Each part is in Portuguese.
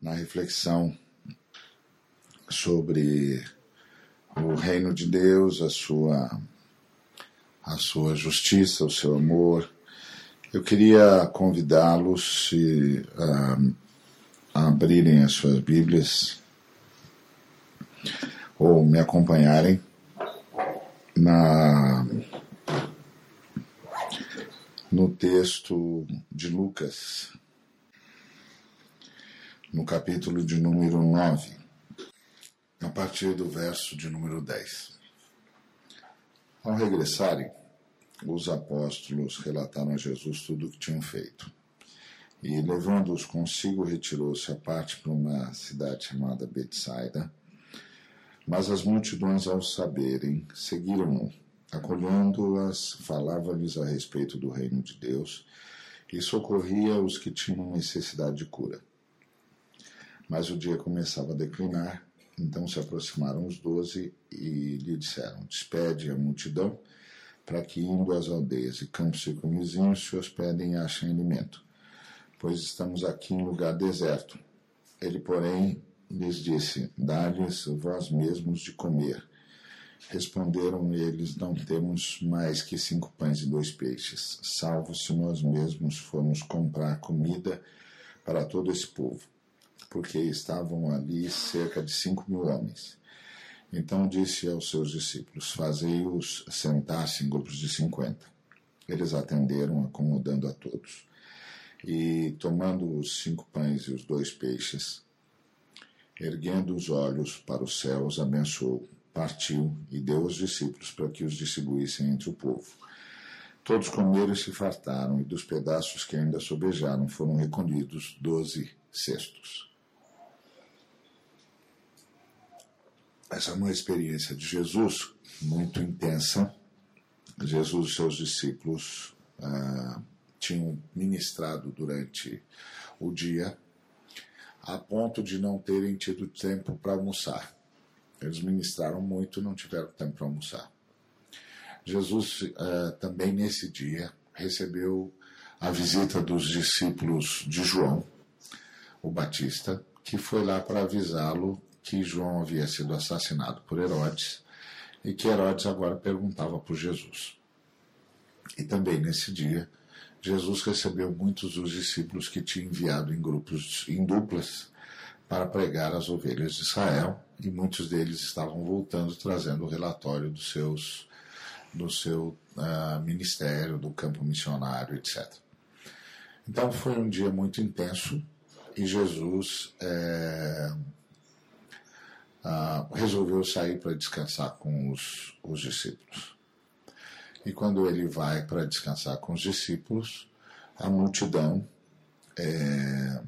na reflexão sobre o reino de Deus, a sua, a sua justiça, o seu amor. Eu queria convidá-los a, a abrirem as suas Bíblias ou me acompanharem na no texto de Lucas, no capítulo de número 9, a partir do verso de número 10. Ao regressarem, os apóstolos relataram a Jesus tudo o que tinham feito. E, levando-os consigo, retirou-se à parte para uma cidade chamada Betsaida. Mas as multidões, ao saberem, seguiram-no Acolhendo-as, falava-lhes a respeito do reino de Deus e socorria os que tinham necessidade de cura. Mas o dia começava a declinar, então se aproximaram os doze e lhe disseram: Despede a multidão, para que, indo às aldeias e campos circunvizinhos, se hospedem e achem alimento, pois estamos aqui em lugar deserto. Ele, porém, lhes disse: Dá-lhes vós mesmos de comer. Responderam eles: Não temos mais que cinco pães e dois peixes, salvo se nós mesmos formos comprar comida para todo esse povo, porque estavam ali cerca de cinco mil homens. Então disse aos seus discípulos: Fazei-os sentar-se em grupos de cinquenta. Eles atenderam, acomodando a todos. E, tomando os cinco pães e os dois peixes, erguendo os olhos para os céus, abençoou partiu e deu aos discípulos para que os distribuíssem entre o povo. Todos comeram e se fartaram, e dos pedaços que ainda sobejaram foram recolhidos doze cestos. Essa é uma experiência de Jesus muito intensa. Jesus e seus discípulos ah, tinham ministrado durante o dia, a ponto de não terem tido tempo para almoçar. Eles ministraram muito e não tiveram tempo para almoçar. Jesus uh, também nesse dia recebeu a visita dos discípulos de João, o Batista, que foi lá para avisá-lo que João havia sido assassinado por Herodes e que Herodes agora perguntava por Jesus. E também nesse dia, Jesus recebeu muitos dos discípulos que tinha enviado em grupos, em duplas, para pregar às ovelhas de Israel, e muitos deles estavam voltando trazendo o relatório dos seus, do seu uh, ministério, do campo missionário, etc. Então foi um dia muito intenso e Jesus é, uh, resolveu sair para descansar com os, os discípulos. E quando ele vai para descansar com os discípulos, a multidão é,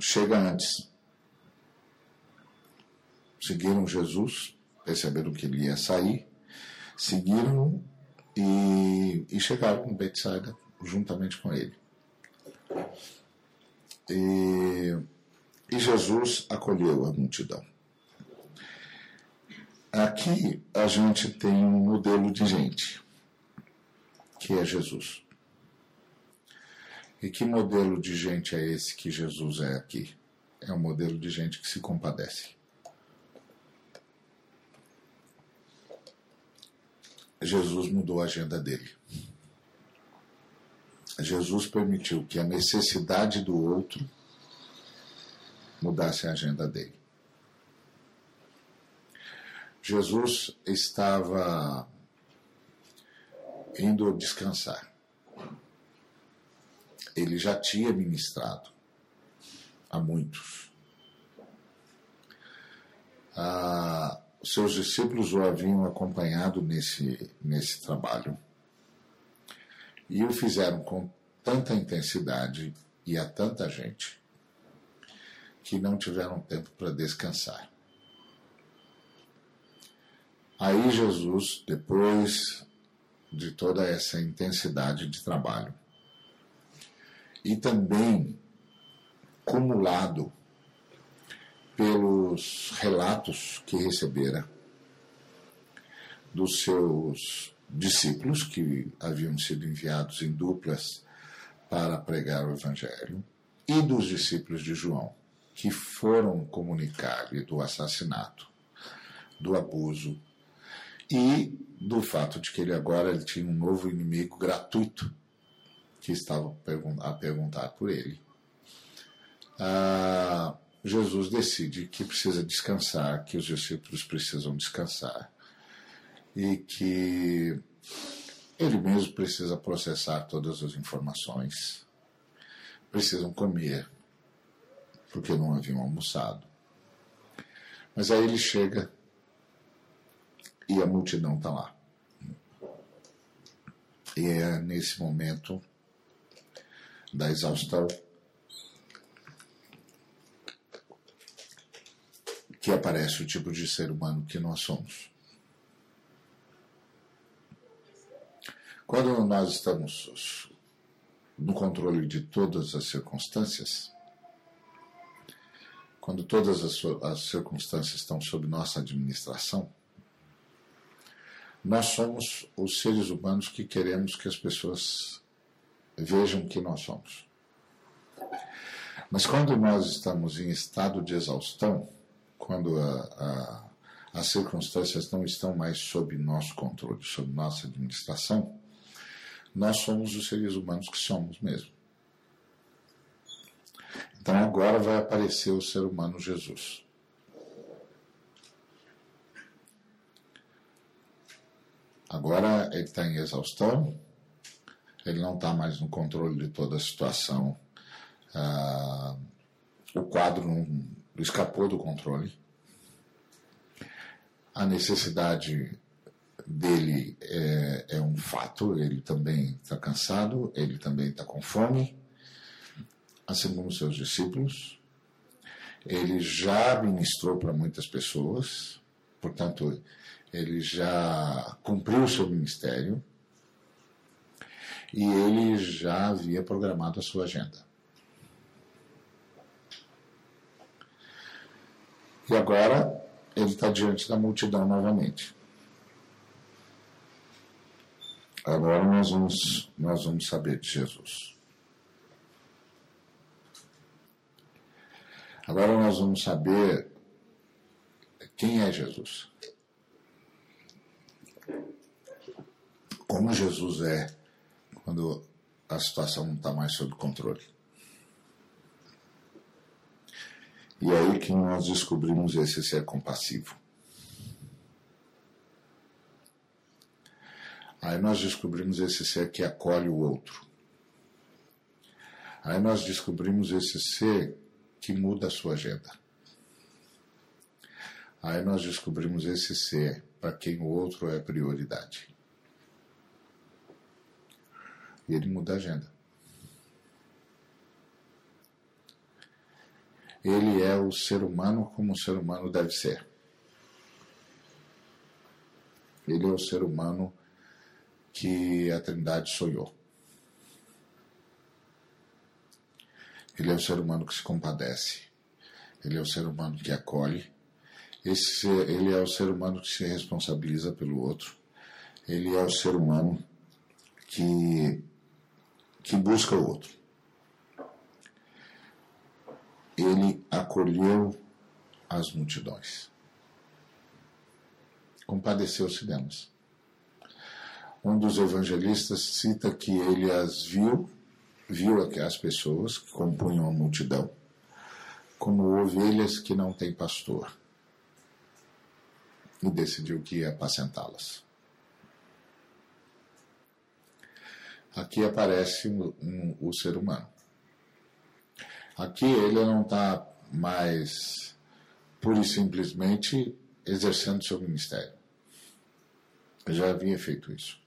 chega antes. Seguiram Jesus, perceberam que ele ia sair, seguiram e, e chegaram em Betsaida juntamente com ele. E, e Jesus acolheu a multidão. Aqui a gente tem um modelo de gente, que é Jesus. E que modelo de gente é esse que Jesus é aqui? É um modelo de gente que se compadece. Jesus mudou a agenda dele. Jesus permitiu que a necessidade do outro mudasse a agenda dele. Jesus estava indo descansar ele já tinha ministrado a muitos. Ah, seus discípulos o haviam acompanhado nesse, nesse trabalho e o fizeram com tanta intensidade e a tanta gente que não tiveram tempo para descansar. Aí Jesus, depois de toda essa intensidade de trabalho, e também cumulado pelos relatos que recebera dos seus discípulos que haviam sido enviados em duplas para pregar o Evangelho e dos discípulos de João, que foram comunicar-lhe do assassinato, do abuso e do fato de que ele agora ele tinha um novo inimigo gratuito que estava a perguntar por ele. Ah, Jesus decide que precisa descansar, que os discípulos precisam descansar e que ele mesmo precisa processar todas as informações, precisam comer, porque não haviam almoçado. Mas aí ele chega e a multidão está lá. E é nesse momento da exaustão que aparece o tipo de ser humano que nós somos. Quando nós estamos no controle de todas as circunstâncias, quando todas as, as circunstâncias estão sob nossa administração, nós somos os seres humanos que queremos que as pessoas vejam que nós somos. Mas quando nós estamos em estado de exaustão, quando a, a, as circunstâncias não estão mais sob nosso controle, sob nossa administração, nós somos os seres humanos que somos mesmo. Então agora vai aparecer o ser humano Jesus. Agora ele está em exaustão, ele não está mais no controle de toda a situação. Ah, o quadro não escapou do controle. A necessidade dele é, é um fato, ele também está cansado, ele também está com fome, assim como seus discípulos. Ele já ministrou para muitas pessoas, portanto, ele já cumpriu o seu ministério e ele já havia programado a sua agenda. E agora ele está diante da multidão novamente. Agora nós vamos, nós vamos saber de Jesus. Agora nós vamos saber quem é Jesus. Como Jesus é quando a situação não está mais sob controle. E é aí que nós descobrimos esse ser compassivo. Aí nós descobrimos esse ser que acolhe o outro. Aí nós descobrimos esse ser que muda a sua agenda. Aí nós descobrimos esse ser para quem o outro é prioridade. E ele muda a agenda. ele é o ser humano como o ser humano deve ser. Ele é o ser humano que a Trindade sonhou. Ele é o ser humano que se compadece. Ele é o ser humano que acolhe. Esse, ele é o ser humano que se responsabiliza pelo outro. Ele é o ser humano que, que busca o outro ele acolheu as multidões. Compadeceu-se delas. Um dos evangelistas cita que ele as viu, viu as pessoas que compunham a multidão, como ovelhas que não têm pastor, e decidiu que ia apacentá-las. Aqui aparece um, um, o ser humano. Aqui ele não está mais pura e simplesmente exercendo seu ministério. Ele já havia feito isso.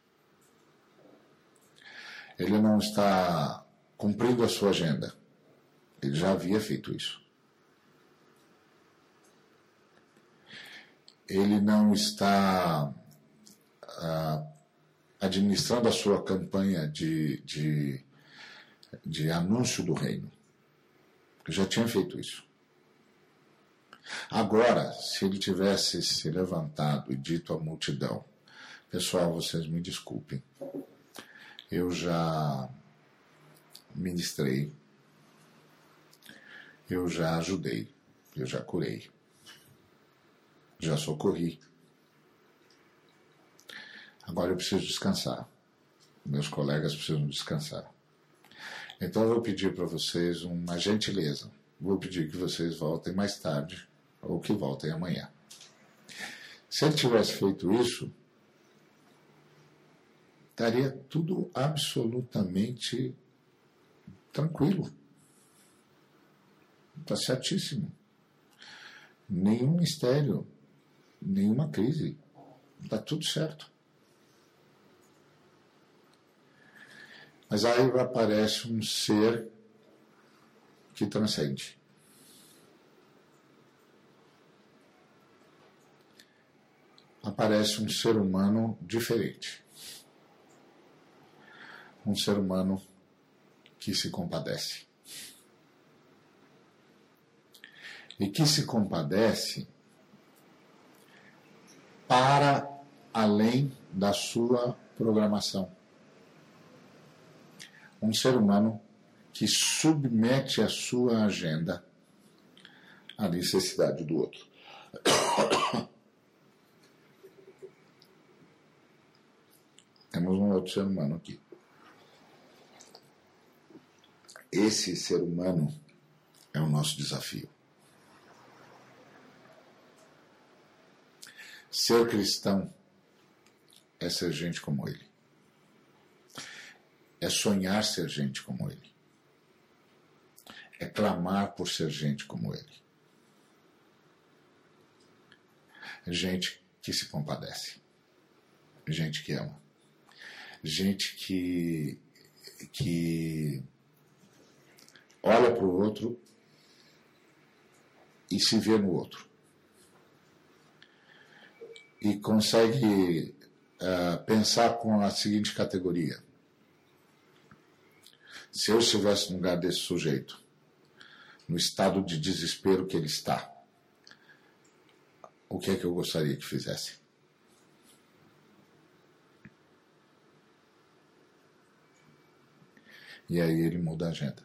Ele não está cumprindo a sua agenda. Ele já havia feito isso. Ele não está ah, administrando a sua campanha de, de, de anúncio do reino que já tinha feito isso. Agora, se ele tivesse se levantado e dito à multidão: Pessoal, vocês me desculpem, eu já ministrei, eu já ajudei, eu já curei, já socorri. Agora eu preciso descansar. Meus colegas precisam descansar. Então eu vou pedir para vocês uma gentileza. Vou pedir que vocês voltem mais tarde ou que voltem amanhã. Se ele tivesse feito isso, estaria tudo absolutamente tranquilo. Está certíssimo. Nenhum mistério, nenhuma crise. Está tudo certo. Mas aí aparece um ser que transcende. Aparece um ser humano diferente. Um ser humano que se compadece. E que se compadece para além da sua programação. Um ser humano que submete a sua agenda à necessidade do outro. Temos um outro ser humano aqui. Esse ser humano é o nosso desafio. Ser cristão é ser gente como ele. É sonhar ser gente como ele. É clamar por ser gente como ele. É gente que se compadece. Gente que ama. Gente que, que olha para o outro e se vê no outro. E consegue uh, pensar com a seguinte categoria: se eu estivesse no lugar desse sujeito, no estado de desespero que ele está, o que é que eu gostaria que fizesse? E aí ele muda a agenda.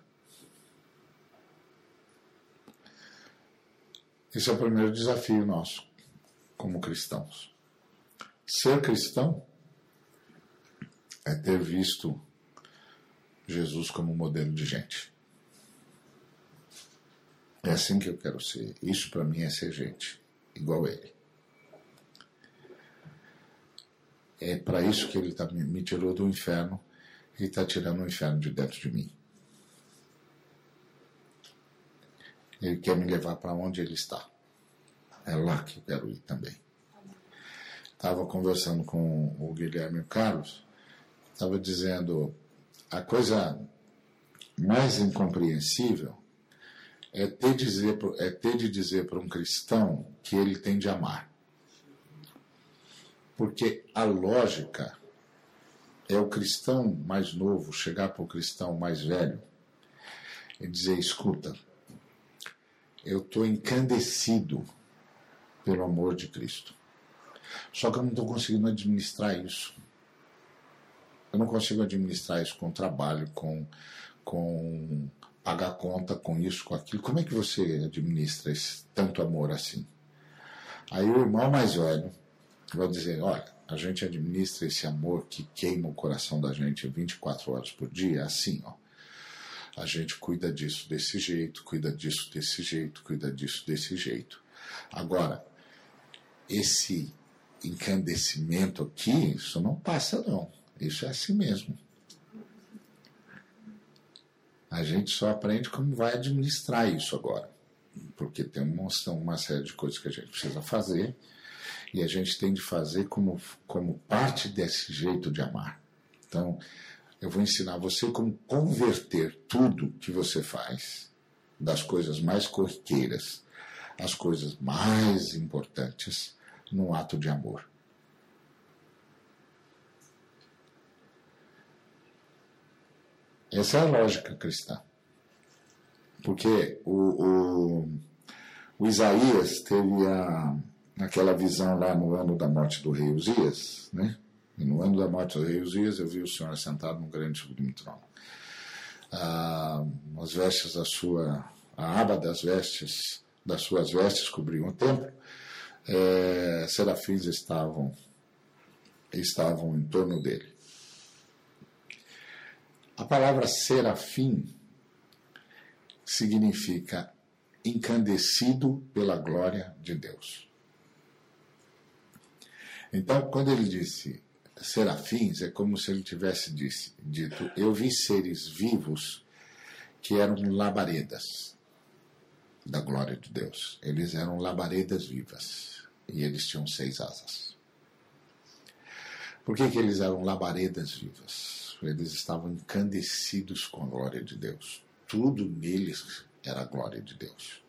Esse é o primeiro desafio nosso, como cristãos. Ser cristão é ter visto Jesus como modelo de gente. É assim que eu quero ser. Isso para mim é ser gente, igual ele. É para isso que ele tá, me tirou do inferno e está tirando o inferno de dentro de mim. Ele quer me levar para onde ele está. É lá que eu quero ir também. Estava conversando com o Guilherme e o Carlos, estava dizendo a coisa mais incompreensível é ter, dizer, é ter de dizer para um cristão que ele tem de amar. Porque a lógica é o cristão mais novo chegar para o cristão mais velho e dizer: escuta, eu estou encandecido pelo amor de Cristo. Só que eu não estou conseguindo administrar isso. Eu não consigo administrar isso com trabalho, com, com pagar conta, com isso, com aquilo. Como é que você administra esse tanto amor assim? Aí o irmão mais velho vai dizer: olha, a gente administra esse amor que queima o coração da gente 24 horas por dia assim, ó. A gente cuida disso desse jeito, cuida disso desse jeito, cuida disso desse jeito. Agora, esse encandecimento aqui, isso não passa não. Isso é assim mesmo. A gente só aprende como vai administrar isso agora. Porque tem uma, uma série de coisas que a gente precisa fazer e a gente tem de fazer como, como parte desse jeito de amar. Então, eu vou ensinar você como converter tudo que você faz, das coisas mais corriqueiras às coisas mais importantes, num ato de amor. Essa é a lógica cristã. Porque o, o, o Isaías teve a, aquela visão lá no ano da morte do rei Uzias, né? E no ano da morte rei Uzias eu vi o Senhor sentado num grande sublime trono. Ah, as vestes da sua a aba das vestes, das suas vestes cobriam o templo, é, serafins estavam, estavam em torno dele. A palavra serafim significa encandecido pela glória de Deus. Então, quando ele disse serafins, é como se ele tivesse disse, dito: Eu vi seres vivos que eram labaredas da glória de Deus. Eles eram labaredas vivas e eles tinham seis asas. Por que, que eles eram labaredas vivas? Eles estavam encandecidos com a glória de Deus. Tudo neles era a glória de Deus.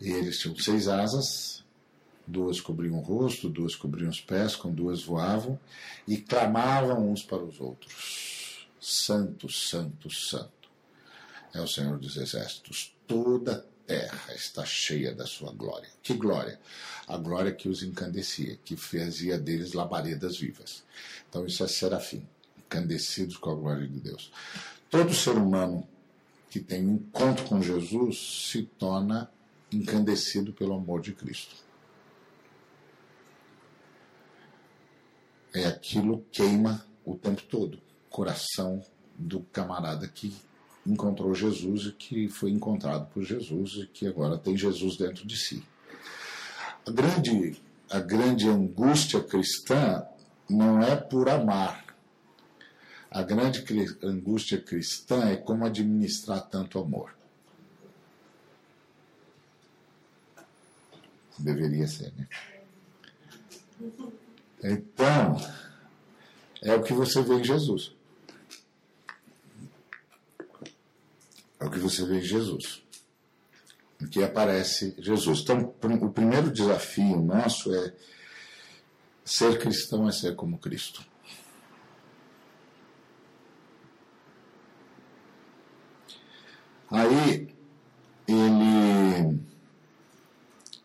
E eles tinham seis asas, duas cobriam o rosto, duas cobriam os pés, com duas voavam, e clamavam uns para os outros: Santo, Santo, Santo é o Senhor dos Exércitos. Toda a terra está cheia da sua glória. Que glória? A glória que os encandecia, que fazia deles labaredas vivas. Então isso é serafim, encandecidos com a glória de Deus. Todo ser humano que tem um encontro com Jesus se torna encandecido pelo amor de Cristo. É aquilo queima o tempo todo, coração do camarada que encontrou Jesus e que foi encontrado por Jesus e que agora tem Jesus dentro de si. A grande, a grande angústia cristã não é por amar. A grande angústia cristã é como administrar tanto amor. Deveria ser, né? Então, é o que você vê em Jesus. É o que você vê em Jesus. Em que aparece Jesus. Então, o primeiro desafio nosso é ser cristão é ser como Cristo. Aí ele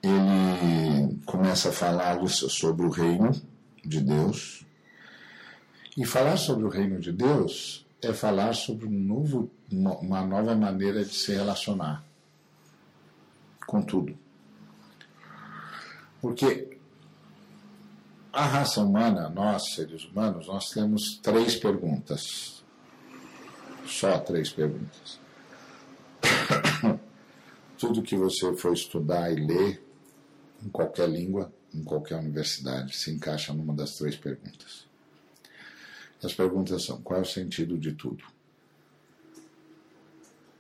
ele começa a falar sobre o reino de Deus. E falar sobre o reino de Deus é falar sobre um novo, uma nova maneira de se relacionar com tudo. Porque a raça humana, nós seres humanos, nós temos três perguntas. Só três perguntas. Tudo que você for estudar e ler, em qualquer língua, em qualquer universidade, se encaixa numa das três perguntas. As perguntas são: qual é o sentido de tudo?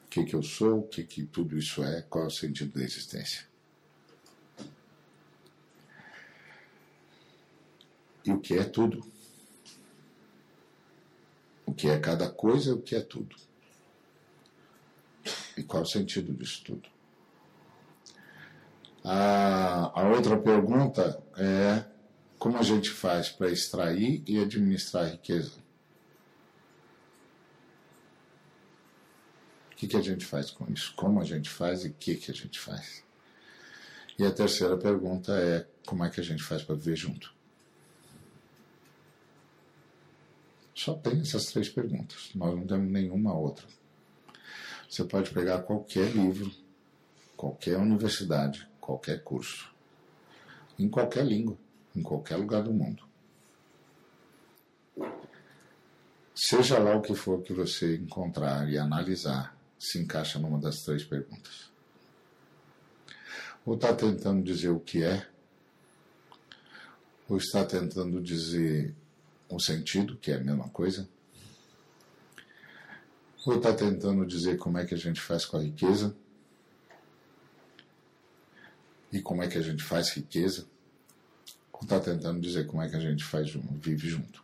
O que, que eu sou? O que, que tudo isso é? Qual é o sentido da existência? E o que é tudo? O que é cada coisa e o que é tudo? E qual é o sentido disso tudo? A, a outra pergunta é como a gente faz para extrair e administrar a riqueza? O que, que a gente faz com isso? Como a gente faz e o que, que a gente faz? E a terceira pergunta é como é que a gente faz para viver junto? Só tem essas três perguntas. Nós não temos nenhuma outra. Você pode pegar qualquer livro, qualquer universidade, qualquer curso, em qualquer língua em qualquer lugar do mundo. Seja lá o que for que você encontrar e analisar, se encaixa numa das três perguntas. Ou está tentando dizer o que é, ou está tentando dizer o sentido, que é a mesma coisa, ou está tentando dizer como é que a gente faz com a riqueza, e como é que a gente faz riqueza está tentando dizer como é que a gente faz vive junto.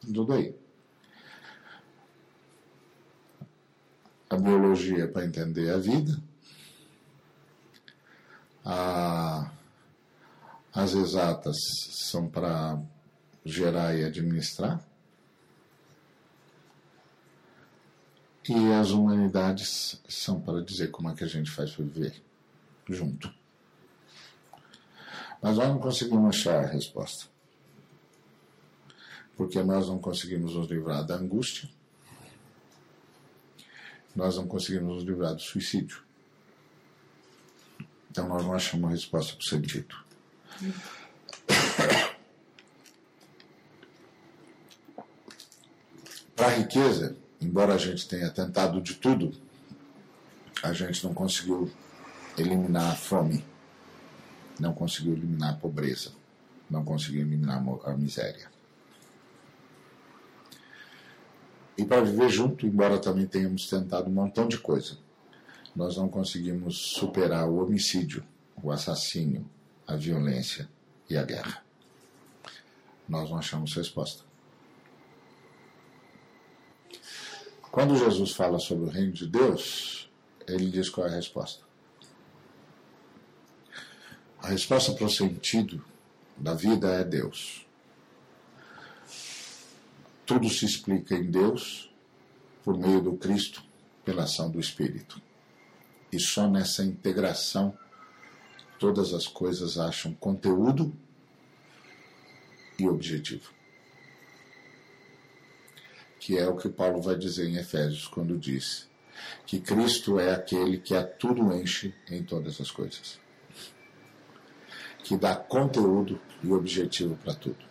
Tudo aí. A biologia é para entender a vida. A, as exatas são para gerar e administrar. E as humanidades são para dizer como é que a gente faz para viver junto. Mas nós não conseguimos achar a resposta. Porque nós não conseguimos nos livrar da angústia. nós não conseguimos nos livrar do suicídio. Então nós não achamos uma resposta para o sentido. Para a riqueza, embora a gente tenha tentado de tudo, a gente não conseguiu eliminar a fome, não conseguiu eliminar a pobreza, não conseguiu eliminar a miséria. E para viver junto, embora também tenhamos tentado um montão de coisa, nós não conseguimos superar o homicídio, o assassínio, a violência e a guerra. Nós não achamos resposta. Quando Jesus fala sobre o reino de Deus, ele diz qual é a resposta. A resposta para o sentido da vida é Deus. Tudo se explica em Deus por meio do Cristo, pela ação do Espírito. E só nessa integração todas as coisas acham conteúdo e objetivo. Que é o que Paulo vai dizer em Efésios quando diz que Cristo é aquele que a tudo enche em todas as coisas. Que dá conteúdo e objetivo para tudo.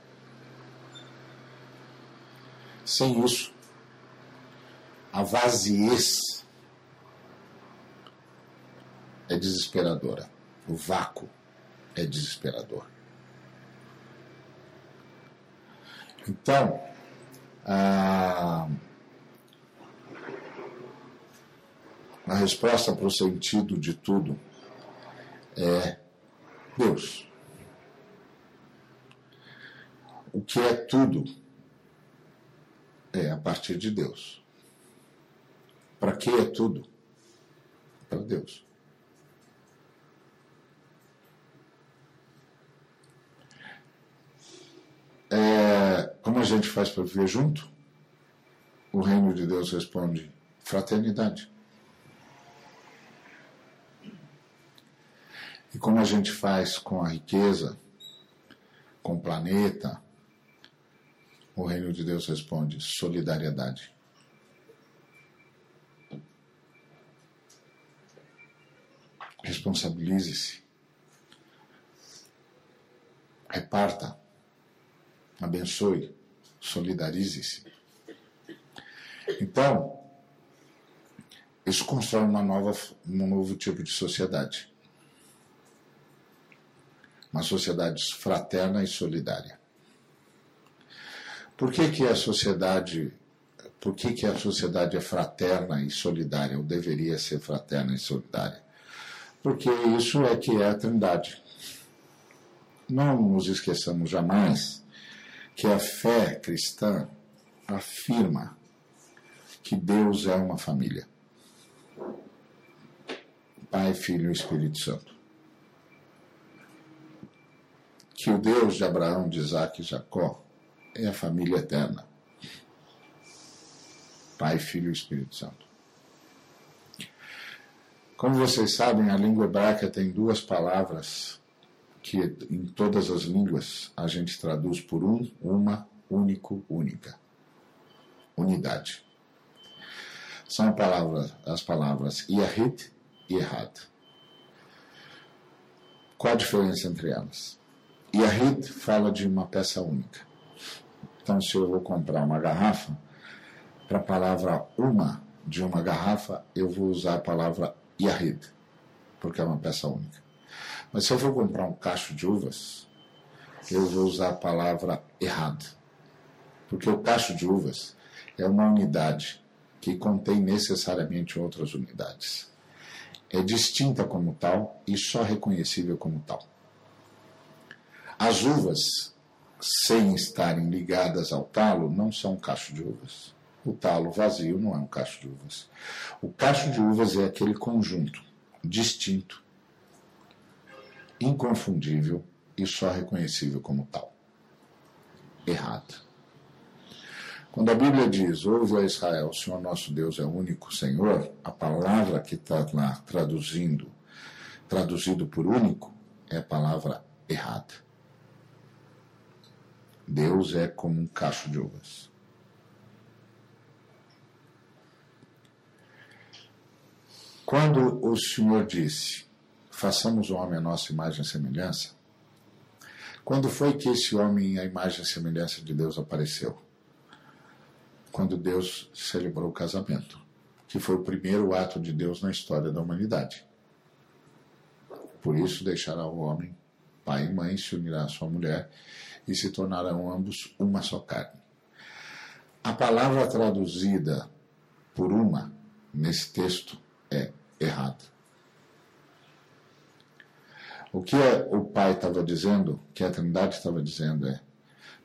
Sem isso, a vaziez é desesperadora. O vácuo é desesperador. Então, a, a resposta para o sentido de tudo é Deus. O que é tudo é a partir de Deus. Para que é tudo? Para Deus. É, como a gente faz para viver junto? O reino de Deus responde: fraternidade. E como a gente faz com a riqueza, com o planeta, o reino de Deus responde: solidariedade. Responsabilize-se. Reparta. Abençoe. Solidarize-se. Então, isso constrói uma nova, um novo tipo de sociedade. Uma sociedade fraterna e solidária. Por que, que a sociedade por que, que a sociedade é fraterna e solidária, ou deveria ser fraterna e solidária? Porque isso é que é a Trindade. Não nos esqueçamos jamais que a fé cristã afirma que Deus é uma família. Pai, Filho e Espírito Santo. Que o Deus de Abraão, de Isaac e Jacó é a família eterna. Pai, Filho e Espírito Santo. Como vocês sabem, a língua hebraica tem duas palavras que em todas as línguas a gente traduz por um, uma, único, única. Unidade. São palavras, as palavras Yahid e Errad. Qual a diferença entre elas? Yahid fala de uma peça única. Então, se eu vou comprar uma garrafa, para a palavra uma de uma garrafa, eu vou usar a palavra Yahid, porque é uma peça única. Mas se eu for comprar um cacho de uvas, eu vou usar a palavra errado, porque o cacho de uvas é uma unidade que contém necessariamente outras unidades. É distinta como tal e só reconhecível como tal. As uvas sem estarem ligadas ao talo, não são cacho de uvas. O talo vazio não é um cacho de uvas. O cacho de uvas é aquele conjunto distinto, inconfundível e só reconhecível como tal. Errado. Quando a Bíblia diz, ouve a Israel, o Senhor nosso Deus é o único Senhor, a palavra que está lá traduzindo, traduzido por único, é a palavra errada. Deus é como um cacho de uvas. Quando o Senhor disse, façamos o homem a nossa imagem e semelhança, quando foi que esse homem, a imagem e semelhança de Deus, apareceu? Quando Deus celebrou o casamento, que foi o primeiro ato de Deus na história da humanidade. Por isso deixará o homem, pai e mãe, se unirá à sua mulher e se tornarão ambos uma só carne. A palavra traduzida por uma nesse texto é errada. O que o Pai estava dizendo, que a Trindade estava dizendo é: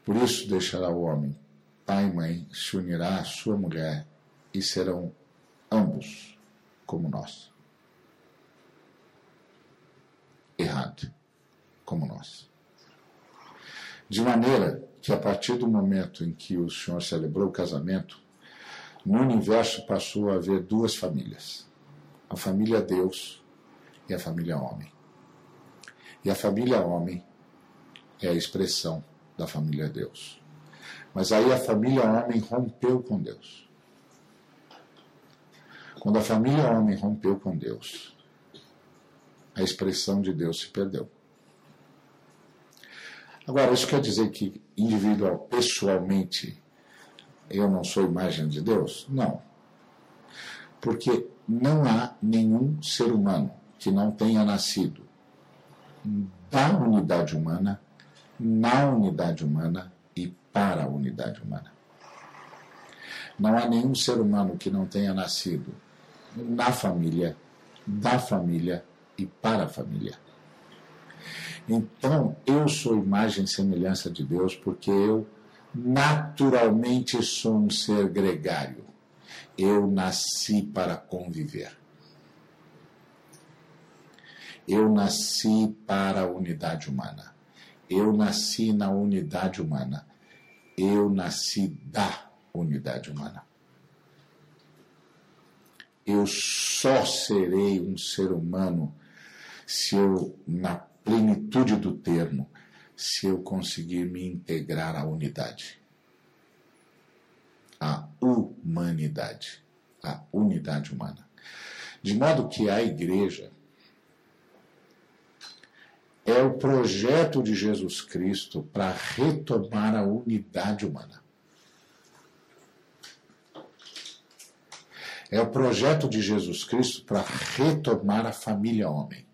por isso deixará o homem, pai e mãe, se unirá à sua mulher e serão ambos como nós. Errado, como nós. De maneira que a partir do momento em que o Senhor celebrou o casamento, no universo passou a haver duas famílias: a família Deus e a família homem. E a família homem é a expressão da família Deus. Mas aí a família homem rompeu com Deus. Quando a família homem rompeu com Deus, a expressão de Deus se perdeu. Agora, isso quer dizer que individual, pessoalmente, eu não sou imagem de Deus? Não. Porque não há nenhum ser humano que não tenha nascido da unidade humana, na unidade humana e para a unidade humana. Não há nenhum ser humano que não tenha nascido na família, da família e para a família. Então, eu sou imagem e semelhança de Deus porque eu naturalmente sou um ser gregário. Eu nasci para conviver. Eu nasci para a unidade humana. Eu nasci na unidade humana. Eu nasci da unidade humana. Eu só serei um ser humano se eu, na plenitude do termo, se eu conseguir me integrar à unidade. À humanidade. À unidade humana. De modo que a igreja é o projeto de Jesus Cristo para retomar a unidade humana. É o projeto de Jesus Cristo para retomar a família homem.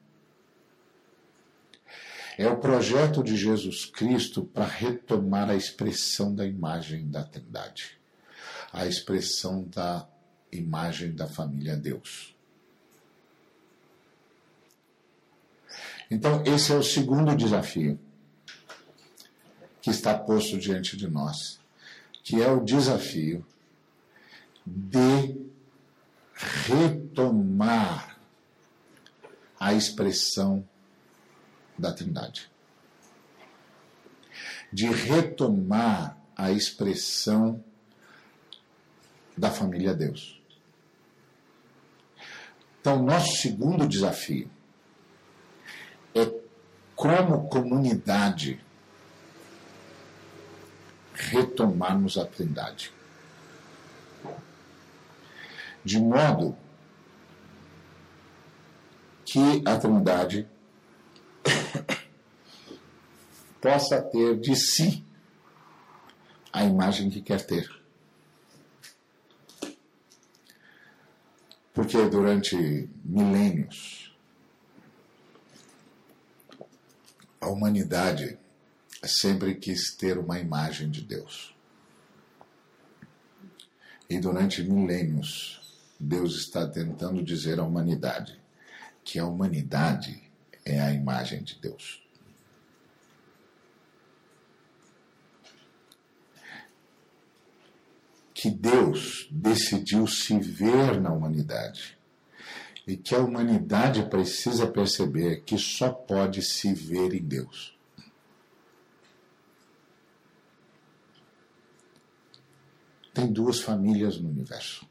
É o projeto de Jesus Cristo para retomar a expressão da imagem da Trindade, a expressão da imagem da família Deus. Então, esse é o segundo desafio que está posto diante de nós, que é o desafio de retomar a expressão da Trindade. De retomar a expressão da família Deus. Então, nosso segundo desafio é como comunidade retomarmos a Trindade. De modo que a Trindade possa ter de si a imagem que quer ter. Porque durante milênios a humanidade sempre quis ter uma imagem de Deus. E durante milênios, Deus está tentando dizer à humanidade que a humanidade é a imagem de Deus. Que Deus decidiu se ver na humanidade e que a humanidade precisa perceber que só pode se ver em Deus. Tem duas famílias no universo.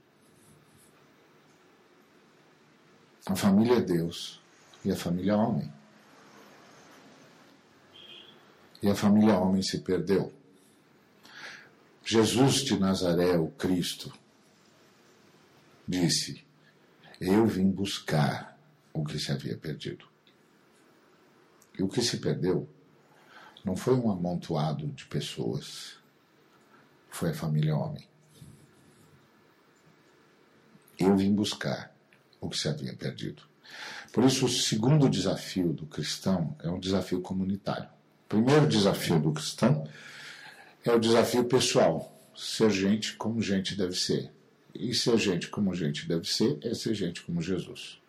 A família Deus e a família homem. E a família homem se perdeu. Jesus de Nazaré, o Cristo, disse: Eu vim buscar o que se havia perdido. E o que se perdeu não foi um amontoado de pessoas, foi a família homem. Eu vim buscar o que se havia perdido. Por isso, o segundo desafio do cristão é um desafio comunitário. O primeiro desafio do cristão é o desafio pessoal, ser gente como gente deve ser. E ser gente como gente deve ser é ser gente como Jesus.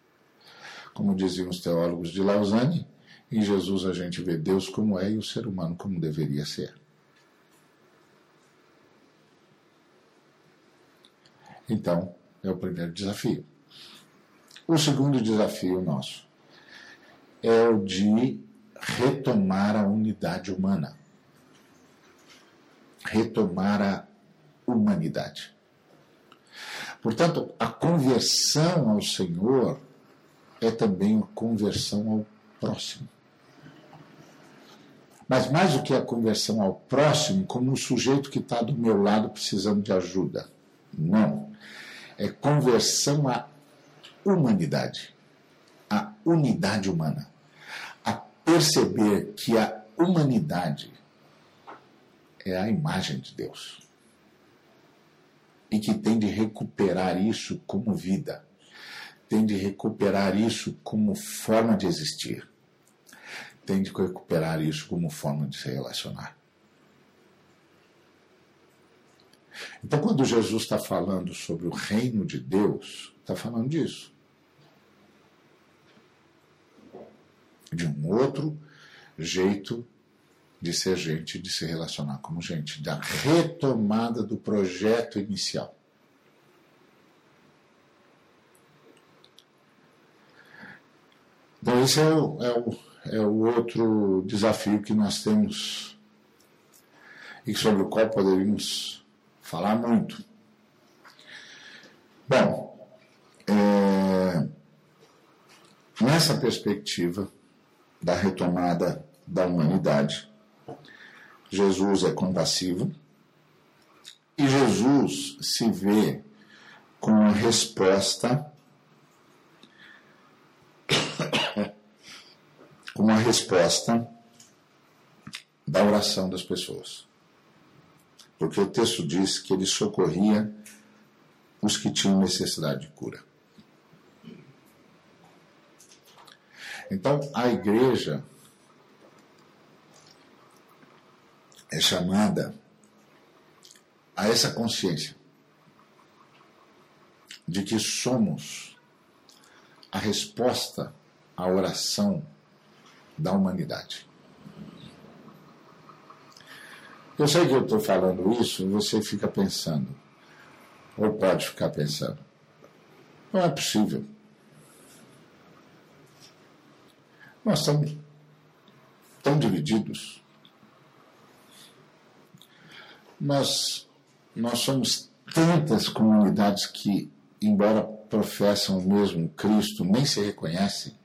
Como diziam os teólogos de Lausanne, em Jesus a gente vê Deus como é e o ser humano como deveria ser. Então, é o primeiro desafio. O segundo desafio nosso é o de retomar a unidade humana. Retomar a humanidade. Portanto, a conversão ao Senhor é também a conversão ao próximo. Mas mais do que a conversão ao próximo, como um sujeito que está do meu lado precisando de ajuda. Não. É conversão à humanidade, à unidade humana. A perceber que a humanidade é a imagem de Deus. E que tem de recuperar isso como vida, tem de recuperar isso como forma de existir tem de recuperar isso como forma de se relacionar. Então, quando Jesus está falando sobre o reino de Deus, está falando disso. De um outro jeito de ser gente, de se relacionar como gente, da retomada do projeto inicial. Então, esse é o, é o é o outro desafio que nós temos e sobre o qual poderíamos falar muito. Bom, é, nessa perspectiva da retomada da humanidade, Jesus é compassivo e Jesus se vê como resposta como a resposta da oração das pessoas. Porque o texto diz que ele socorria os que tinham necessidade de cura. Então, a igreja é chamada a essa consciência de que somos a resposta à oração da humanidade. Eu sei que eu estou falando isso e você fica pensando, ou pode ficar pensando, não é possível. Nós estamos tão divididos. Nós, nós somos tantas comunidades que, embora professam o mesmo Cristo, nem se reconhecem.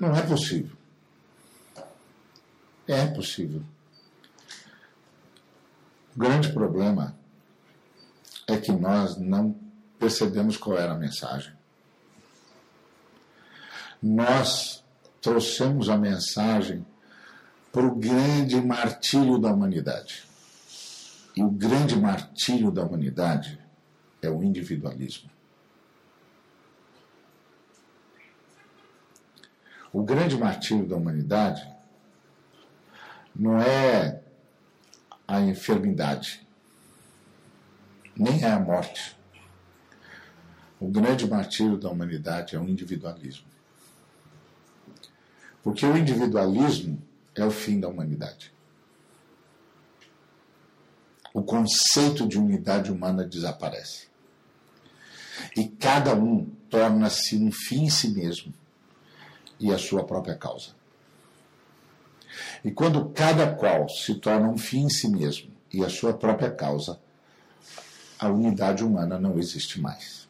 Não é possível. É possível. O grande problema é que nós não percebemos qual era a mensagem. Nós trouxemos a mensagem para o grande martírio da humanidade. E o grande martírio da humanidade é o individualismo. O grande martírio da humanidade não é a enfermidade, nem é a morte. O grande martírio da humanidade é o individualismo. Porque o individualismo é o fim da humanidade. O conceito de unidade humana desaparece. E cada um torna-se um fim em si mesmo e a sua própria causa. E quando cada qual se torna um fim em si mesmo e a sua própria causa, a unidade humana não existe mais.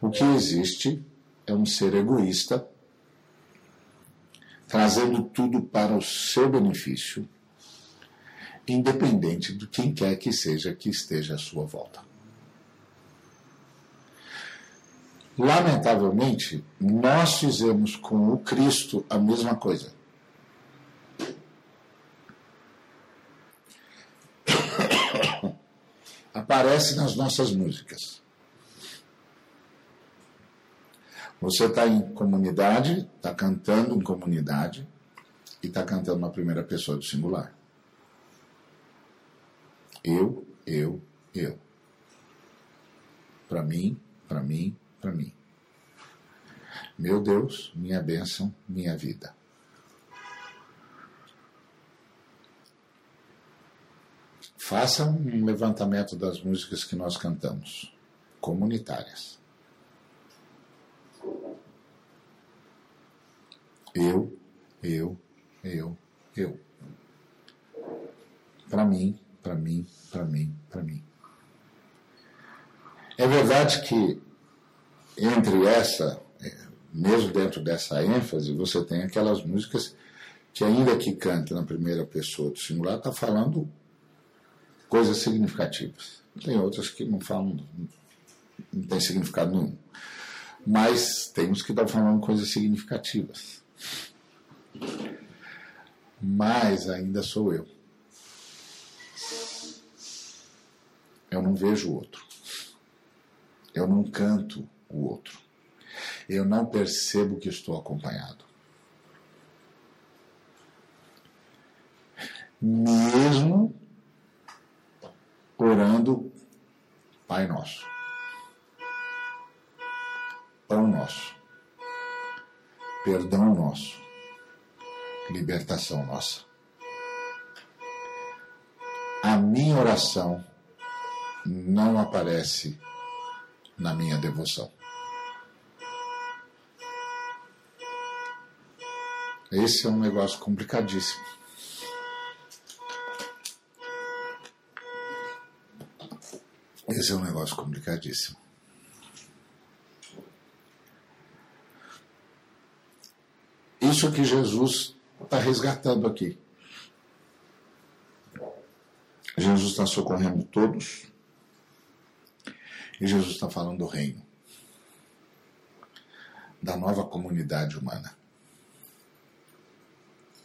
O que existe é um ser egoísta, trazendo tudo para o seu benefício independente de quem quer que seja que esteja à sua volta. Lamentavelmente, nós fizemos com o Cristo a mesma coisa. Aparece nas nossas músicas. Você está em comunidade, está cantando em comunidade e está cantando na primeira pessoa do singular. Eu, eu, eu. Para mim, para mim, para mim. Meu Deus, minha bênção, minha vida. Faça um levantamento das músicas que nós cantamos, comunitárias. Eu, eu, eu, eu. Para mim, para mim, para mim, para mim. É verdade que entre essa, mesmo dentro dessa ênfase, você tem aquelas músicas que, ainda que canta na primeira pessoa do singular, está falando coisas significativas. Tem outras que não falam, não tem significado nenhum. Mas temos que estar falando coisas significativas. Mas ainda sou eu. Eu não vejo o outro. Eu não canto o outro. Eu não percebo que estou acompanhado. Mesmo orando Pai Nosso, Pão Nosso, Perdão Nosso, Libertação Nossa. A minha oração não aparece na minha devoção. Esse é um negócio complicadíssimo. Esse é um negócio complicadíssimo. Isso que Jesus está resgatando aqui. Jesus está socorrendo todos e Jesus está falando do reino, da nova comunidade humana,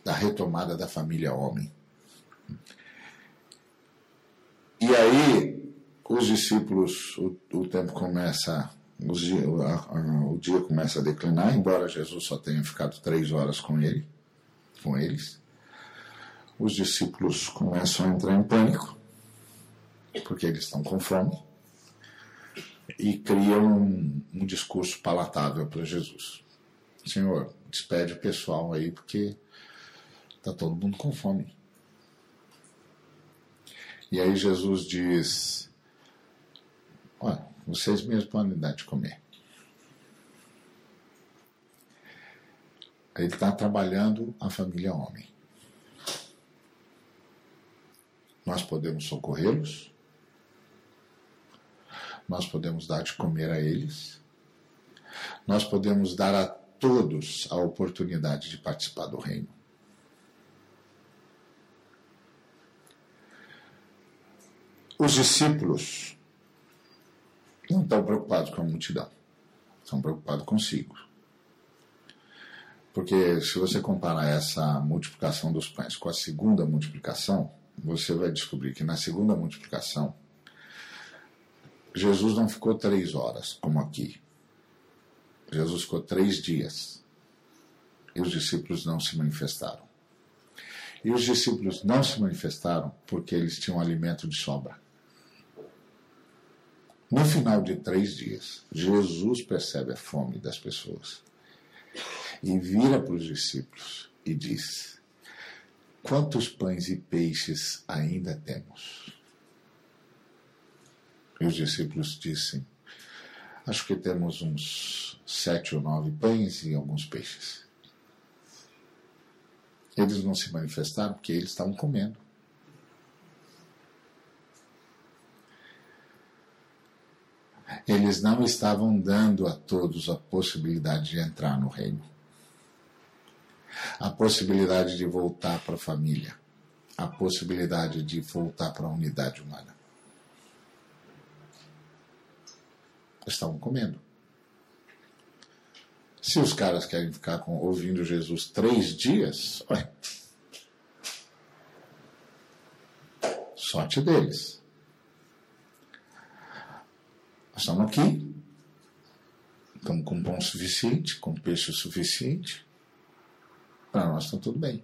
da retomada da família homem. E aí, os discípulos, o, o tempo começa, dia, o, o dia começa a declinar, embora Jesus só tenha ficado três horas com ele, com eles. Os discípulos começam a entrar em pânico, porque eles estão com fome e cria um, um discurso palatável para Jesus. Senhor, despede o pessoal aí porque está todo mundo com fome. E aí Jesus diz: Olha, vocês mesmos podem dar de comer. Ele está trabalhando a família homem. Nós podemos socorrê-los, nós podemos dar de comer a eles, nós podemos dar a todos a oportunidade de participar do reino. Os discípulos não estão preocupados com a multidão, estão preocupados consigo. Porque se você comparar essa multiplicação dos pães com a segunda multiplicação, você vai descobrir que na segunda multiplicação Jesus não ficou três horas, como aqui. Jesus ficou três dias. E os discípulos não se manifestaram. E os discípulos não se manifestaram porque eles tinham alimento de sobra. No final de três dias, Jesus percebe a fome das pessoas e vira para os discípulos e diz: Quantos pães e peixes ainda temos? E os discípulos dizem: Acho que temos uns sete ou nove pães e alguns peixes. Eles não se manifestaram porque eles estavam comendo. Eles não estavam dando a todos a possibilidade de entrar no reino, a possibilidade de voltar para a família, a possibilidade de voltar para a unidade humana. Estavam comendo. Se os caras querem ficar com, ouvindo Jesus três dias, ué, sorte deles. Nós estamos aqui, estamos com pão suficiente, com peixe suficiente. Para nós está tudo bem.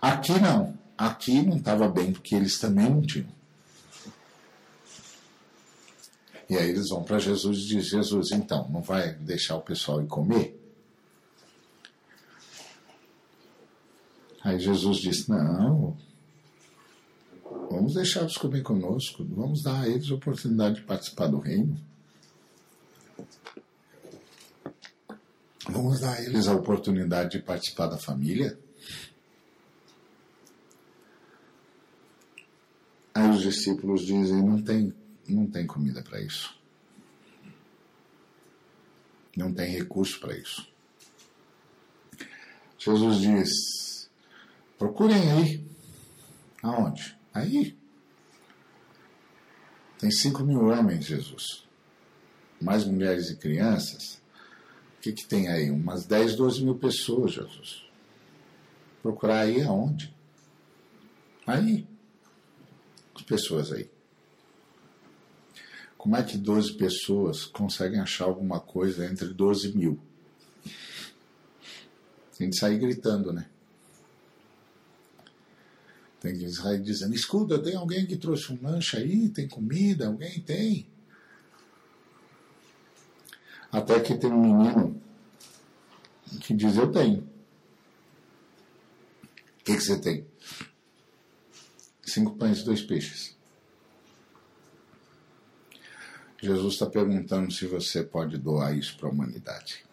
Aqui não. Aqui não estava bem, porque eles também não tinham. E aí eles vão para Jesus e dizem, Jesus, então, não vai deixar o pessoal ir comer? Aí Jesus disse, não, vamos deixá-los comer conosco, vamos dar a eles a oportunidade de participar do reino. Vamos dar a eles a oportunidade de participar da família. Aí os discípulos dizem, não tem não tem comida para isso. Não tem recurso para isso. Jesus diz: procurem aí. Aonde? Aí. Tem cinco mil homens, Jesus. Mais mulheres e crianças. O que, que tem aí? Umas 10, 12 mil pessoas, Jesus. Procurar aí aonde? Aí. As pessoas aí. Como é que 12 pessoas conseguem achar alguma coisa entre 12 mil? Tem que sair gritando, né? Tem sair dizendo: escuta, tem alguém que trouxe um lanche aí? Tem comida? Alguém tem? Até que tem um menino que diz: Eu tenho. O que, que você tem? Cinco pães e dois peixes. Jesus está perguntando se você pode doar isso para a humanidade.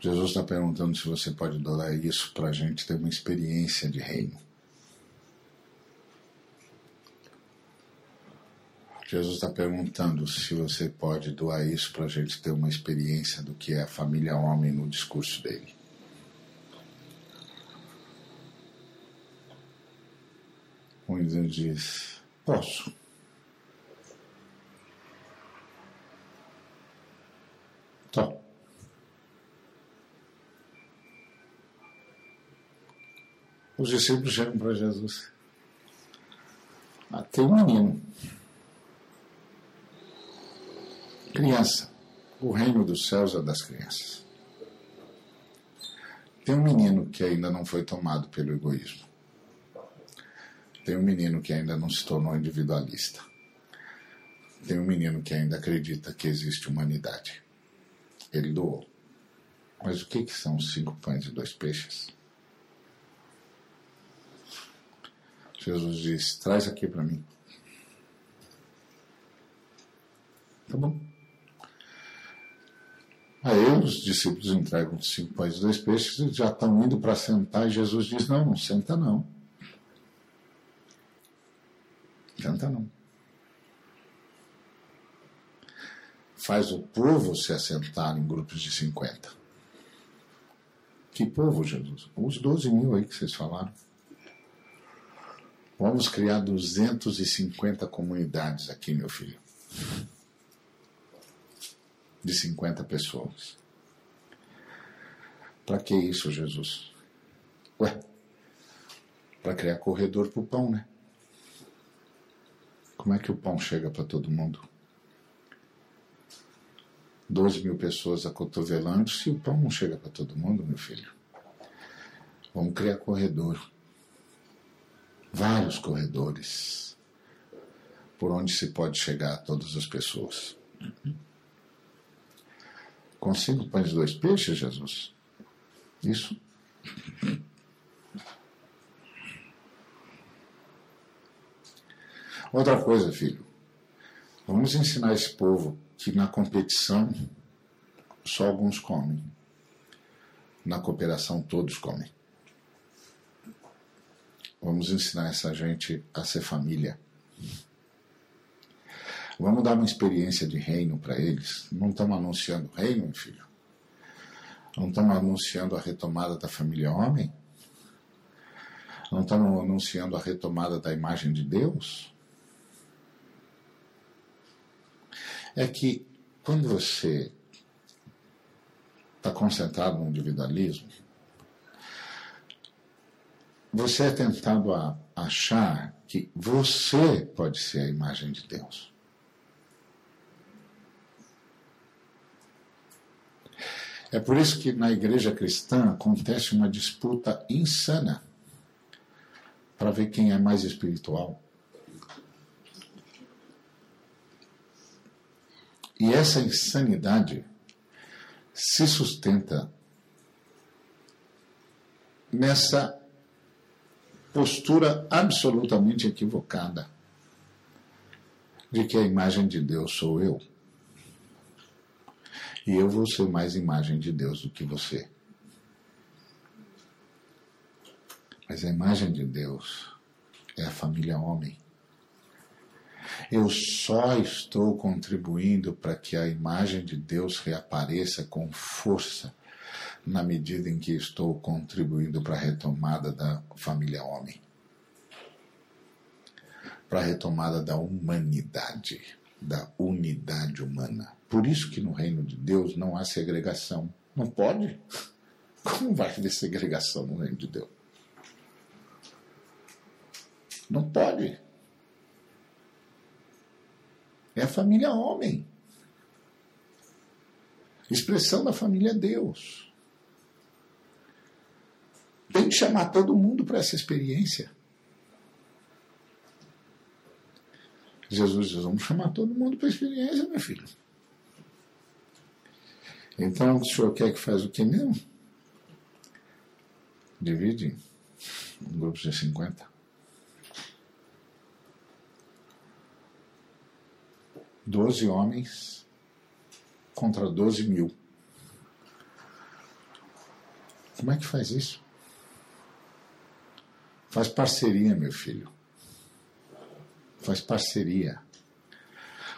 Jesus está perguntando se você pode doar isso para a gente ter uma experiência de reino. Jesus está perguntando se você pode doar isso para a gente ter uma experiência do que é a família homem no discurso dele. Moisés diz: Posso. Tá. Os discípulos chegam para Jesus. Ah, tem um menino. Criança. O reino dos céus é das crianças. Tem um menino que ainda não foi tomado pelo egoísmo. Tem um menino que ainda não se tornou individualista. Tem um menino que ainda acredita que existe humanidade. Ele doou. Mas o que, que são cinco pães e dois peixes? Jesus diz: traz aqui para mim. Tá bom. Aí os discípulos entregam cinco pães e dois peixes e já estão indo para sentar e Jesus diz: não, não senta não. Canta não. Faz o povo se assentar em grupos de 50. Que povo, Jesus? Os 12 mil aí que vocês falaram. Vamos criar 250 comunidades aqui, meu filho. De 50 pessoas. Para que isso, Jesus? Ué, para criar corredor para o pão, né? Como é que o pão chega para todo mundo? 12 mil pessoas acotovelando, se o pão não chega para todo mundo, meu filho. Vamos criar corredor. Vários corredores. Por onde se pode chegar a todas as pessoas. Com cinco pães e dois peixes, Jesus? Isso. Outra coisa, filho, vamos ensinar esse povo que na competição só alguns comem, na cooperação todos comem. Vamos ensinar essa gente a ser família. Vamos dar uma experiência de reino para eles. Não estamos anunciando reino, filho. Não estamos anunciando a retomada da família homem. Não estamos anunciando a retomada da imagem de Deus. É que quando você está concentrado no individualismo, você é tentado a achar que você pode ser a imagem de Deus. É por isso que na igreja cristã acontece uma disputa insana para ver quem é mais espiritual. E essa insanidade se sustenta nessa postura absolutamente equivocada de que a imagem de Deus sou eu. E eu vou ser mais imagem de Deus do que você. Mas a imagem de Deus é a família homem. Eu só estou contribuindo para que a imagem de Deus reapareça com força na medida em que estou contribuindo para a retomada da família homem, para a retomada da humanidade, da unidade humana. Por isso que no reino de Deus não há segregação. Não pode? Como vai haver segregação no reino de Deus? Não pode. É a família homem. Expressão da família Deus. Tem que chamar todo mundo para essa experiência. Jesus diz: vamos chamar todo mundo para a experiência, meu filho. Então, o senhor quer que faz o que mesmo? Divide em grupos de 50. Doze homens contra doze mil. Como é que faz isso? Faz parceria, meu filho. Faz parceria.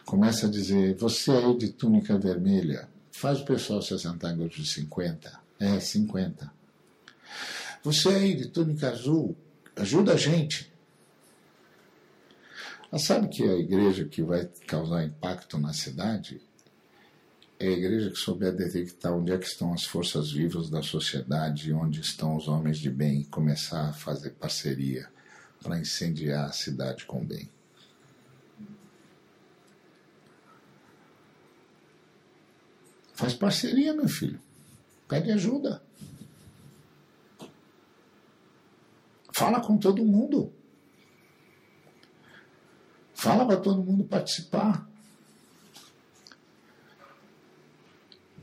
Começa a dizer, você aí de túnica vermelha, faz o pessoal se assentar em grupos de 50. É, 50. Você aí de túnica azul, ajuda a gente. Mas sabe que a igreja que vai causar impacto na cidade é a igreja que souber detectar onde é que estão as forças vivas da sociedade, onde estão os homens de bem, e começar a fazer parceria para incendiar a cidade com bem. Faz parceria, meu filho. Pede ajuda. Fala com todo mundo. Fala para todo mundo participar.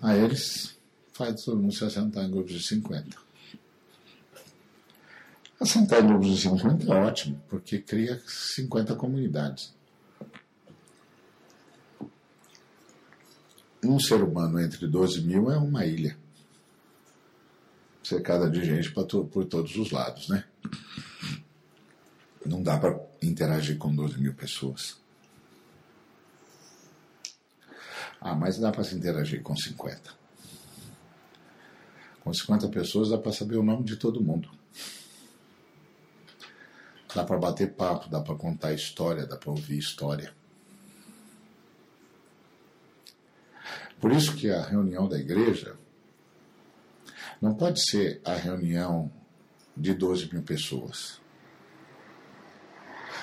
Aí eles faz todo mundo se assentar em grupos de 50. Assentar em grupos de 50 é ótimo, porque cria 50 comunidades. Um ser humano entre 12 mil é uma ilha. Cercada de gente por todos os lados, né? Não dá para interagir com 12 mil pessoas. Ah, mas dá para se interagir com 50. Com 50 pessoas dá para saber o nome de todo mundo. Dá para bater papo, dá para contar história, dá para ouvir história. Por isso que a reunião da igreja não pode ser a reunião de 12 mil pessoas.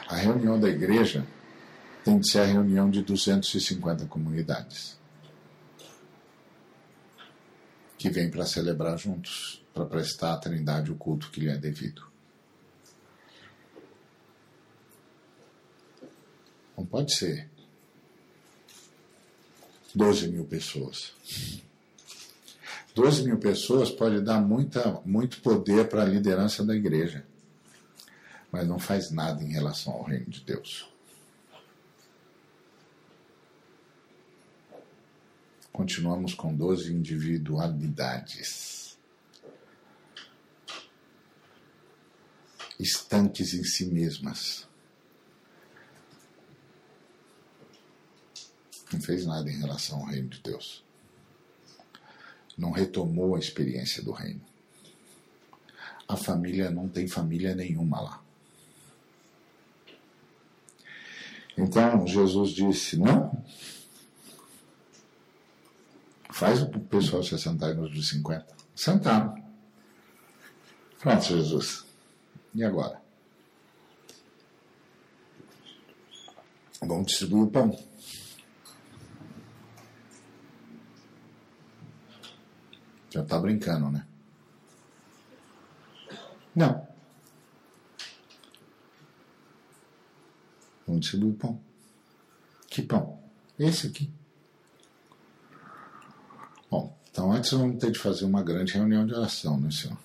A reunião da igreja tem que ser a reunião de 250 comunidades que vêm para celebrar juntos, para prestar à Trindade o culto que lhe é devido. Não pode ser 12 mil pessoas. 12 mil pessoas pode dar muita, muito poder para a liderança da igreja, mas não faz nada em relação ao reino de Deus. Continuamos com 12 individualidades. Estanques em si mesmas. Não fez nada em relação ao reino de Deus. Não retomou a experiência do reino. A família não tem família nenhuma lá. Então Jesus disse: Não. Faz o pessoal se sentar nos de 50. Sentaram. Pronto, Jesus. E agora? Vamos distribuir o pão. Já está brincando, né? Não. Vamos distribuir o pão. Que pão? Esse aqui. Então antes vamos ter de fazer uma grande reunião de oração, né, Senhor?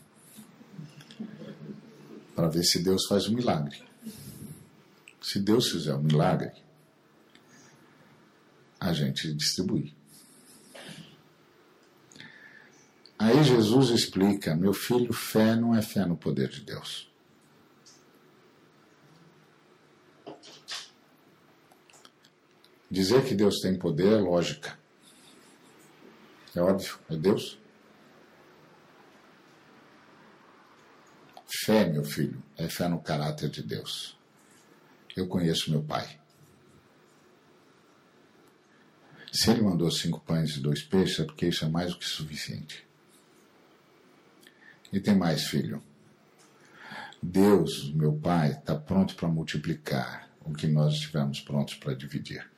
Para ver se Deus faz um milagre. Se Deus fizer um milagre, a gente distribui. Aí Jesus explica: meu filho, fé não é fé no poder de Deus. Dizer que Deus tem poder é lógica. É óbvio, é Deus. Fé, meu filho, é fé no caráter de Deus. Eu conheço meu pai. Se ele mandou cinco pães e dois peixes, é porque isso é mais do que suficiente. E tem mais, filho. Deus, meu Pai, está pronto para multiplicar o que nós estivermos prontos para dividir.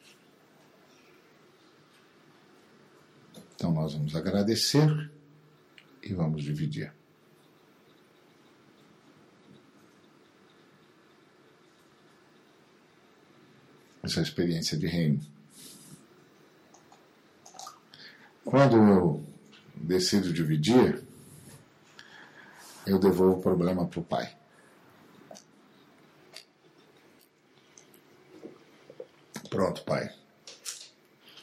Então nós vamos agradecer e vamos dividir. Essa é experiência de reino. Quando eu decido dividir, eu devolvo o problema para o pai. Pronto, pai.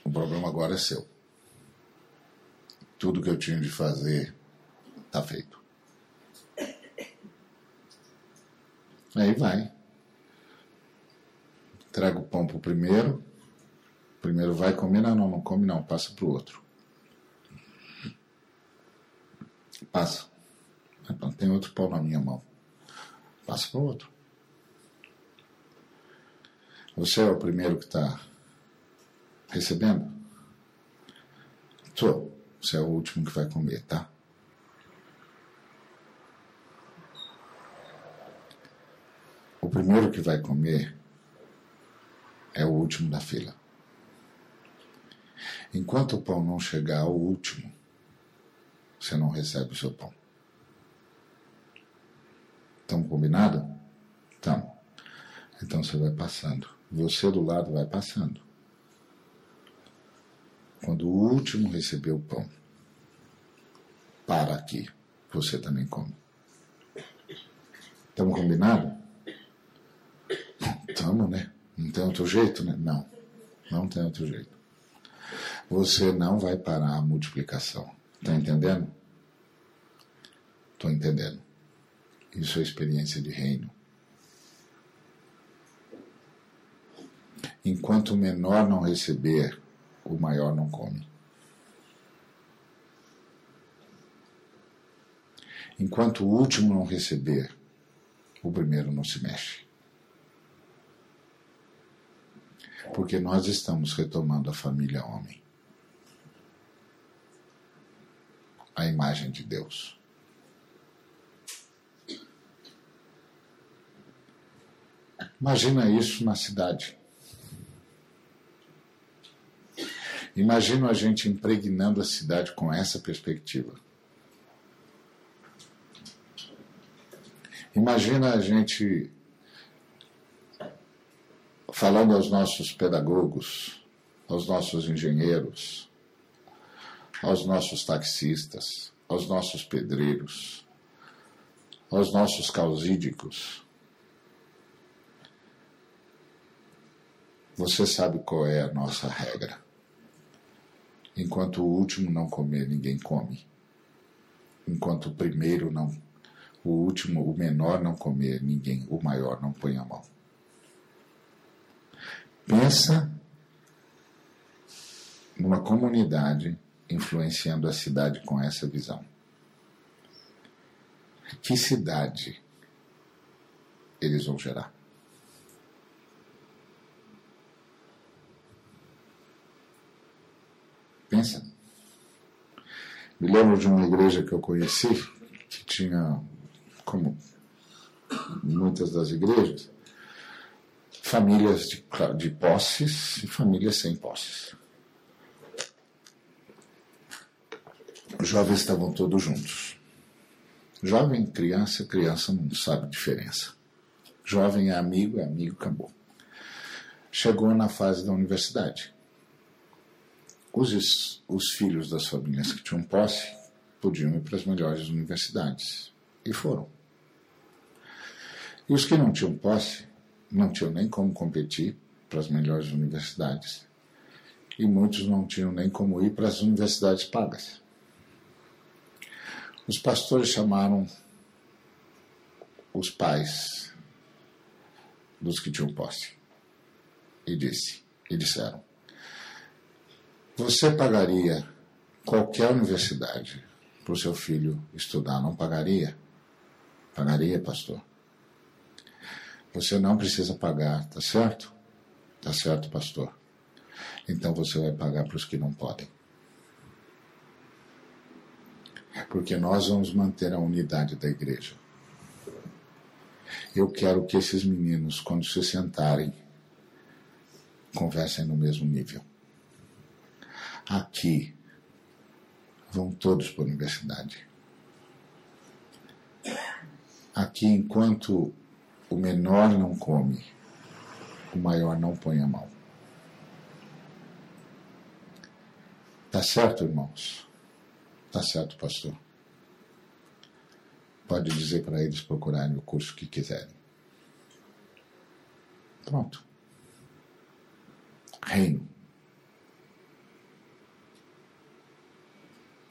O problema agora é seu. Tudo que eu tinha de fazer está feito. Aí vai. Entrega o pão para o primeiro. O primeiro vai comer, não, não, não come não, passa para o outro. Passa. Tem outro pão na minha mão. Passa para o outro. Você é o primeiro que está recebendo? Sou. Você é o último que vai comer, tá? O primeiro que vai comer é o último da fila. Enquanto o pão não chegar ao último, você não recebe o seu pão. Estamos combinados? Então. Então você vai passando. Você do lado vai passando. Quando o último receber o pão, para aqui. Você também come. Estamos combinados? Estamos, né? Não tem outro jeito, né? Não. Não tem outro jeito. Você não vai parar a multiplicação. Está entendendo? Estou entendendo. Isso é experiência de reino. Enquanto o menor não receber, o maior não come. Enquanto o último não receber, o primeiro não se mexe. Porque nós estamos retomando a família homem. A imagem de Deus. Imagina isso na cidade. Imagina a gente impregnando a cidade com essa perspectiva. Imagina a gente falando aos nossos pedagogos, aos nossos engenheiros, aos nossos taxistas, aos nossos pedreiros, aos nossos causídicos, Você sabe qual é a nossa regra. Enquanto o último não comer, ninguém come. Enquanto o primeiro não, o último, o menor não comer, ninguém, o maior não põe a mão. Pensa numa comunidade influenciando a cidade com essa visão. Que cidade eles vão gerar? Pensa. Me lembro de uma igreja que eu conheci, que tinha, como muitas das igrejas, famílias de, de posses e famílias sem posses. Os jovens estavam todos juntos. Jovem, criança, criança não sabe diferença. Jovem é amigo, é amigo, acabou. Chegou na fase da universidade. Os, os filhos das famílias que tinham posse podiam ir para as melhores universidades. E foram. E os que não tinham posse não tinham nem como competir para as melhores universidades. E muitos não tinham nem como ir para as universidades pagas. Os pastores chamaram os pais dos que tinham posse e disse e disseram: Você pagaria qualquer universidade para o seu filho estudar? Não pagaria? Pagaria, pastor. Você não precisa pagar, tá certo? Tá certo, pastor. Então você vai pagar para os que não podem. porque nós vamos manter a unidade da igreja. Eu quero que esses meninos, quando se sentarem, conversem no mesmo nível. Aqui vão todos para a universidade. Aqui, enquanto o menor não come, o maior não põe a mão. Tá certo, irmãos? Tá certo, pastor. Pode dizer para eles procurarem o curso que quiserem. Pronto. Reino.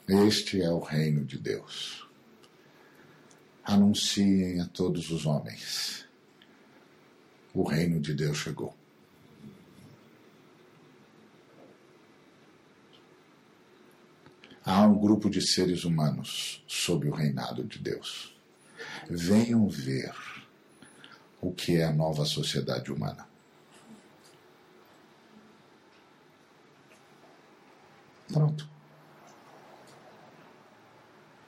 Este é o reino de Deus. Anunciem a todos os homens: o reino de Deus chegou. Há um grupo de seres humanos sob o reinado de Deus. Venham ver o que é a nova sociedade humana. Pronto.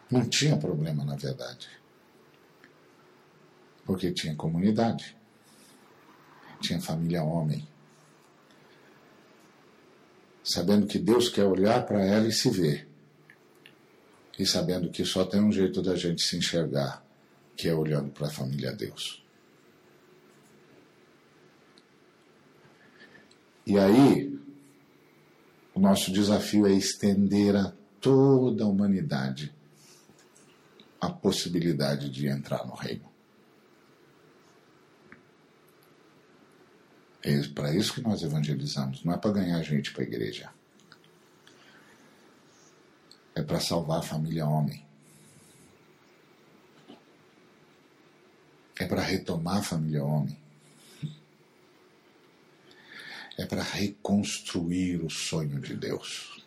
Não tinha problema, na verdade. Porque tinha comunidade, tinha família homem. Sabendo que Deus quer olhar para ela e se ver e sabendo que só tem um jeito da gente se enxergar, que é olhando para a família Deus. E aí, o nosso desafio é estender a toda a humanidade a possibilidade de entrar no reino. É para isso que nós evangelizamos, não é para ganhar gente para a igreja é para salvar a família homem. É para retomar a família homem. É para reconstruir o sonho de Deus.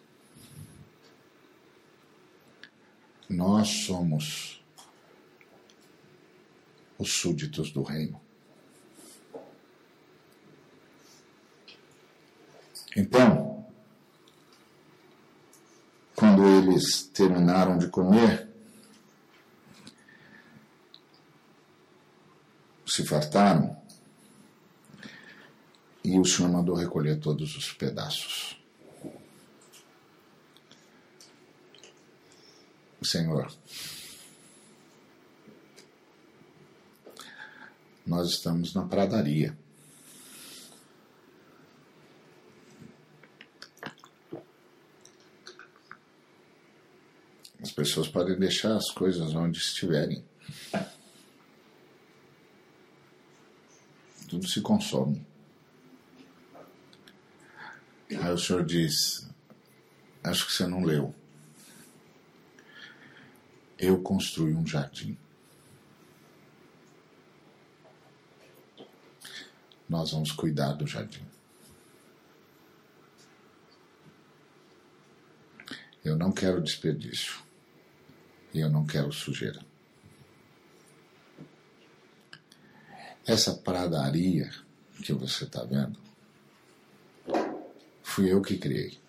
Nós somos os súditos do reino. Então, quando eles terminaram de comer, se fartaram, e o Senhor mandou recolher todos os pedaços. Senhor, nós estamos na pradaria. As pessoas podem deixar as coisas onde estiverem. Tudo se consome. Aí o senhor diz: Acho que você não leu. Eu construí um jardim. Nós vamos cuidar do jardim. não quero desperdício. E eu não quero sujeira. Essa pradaria que você está vendo, fui eu que criei.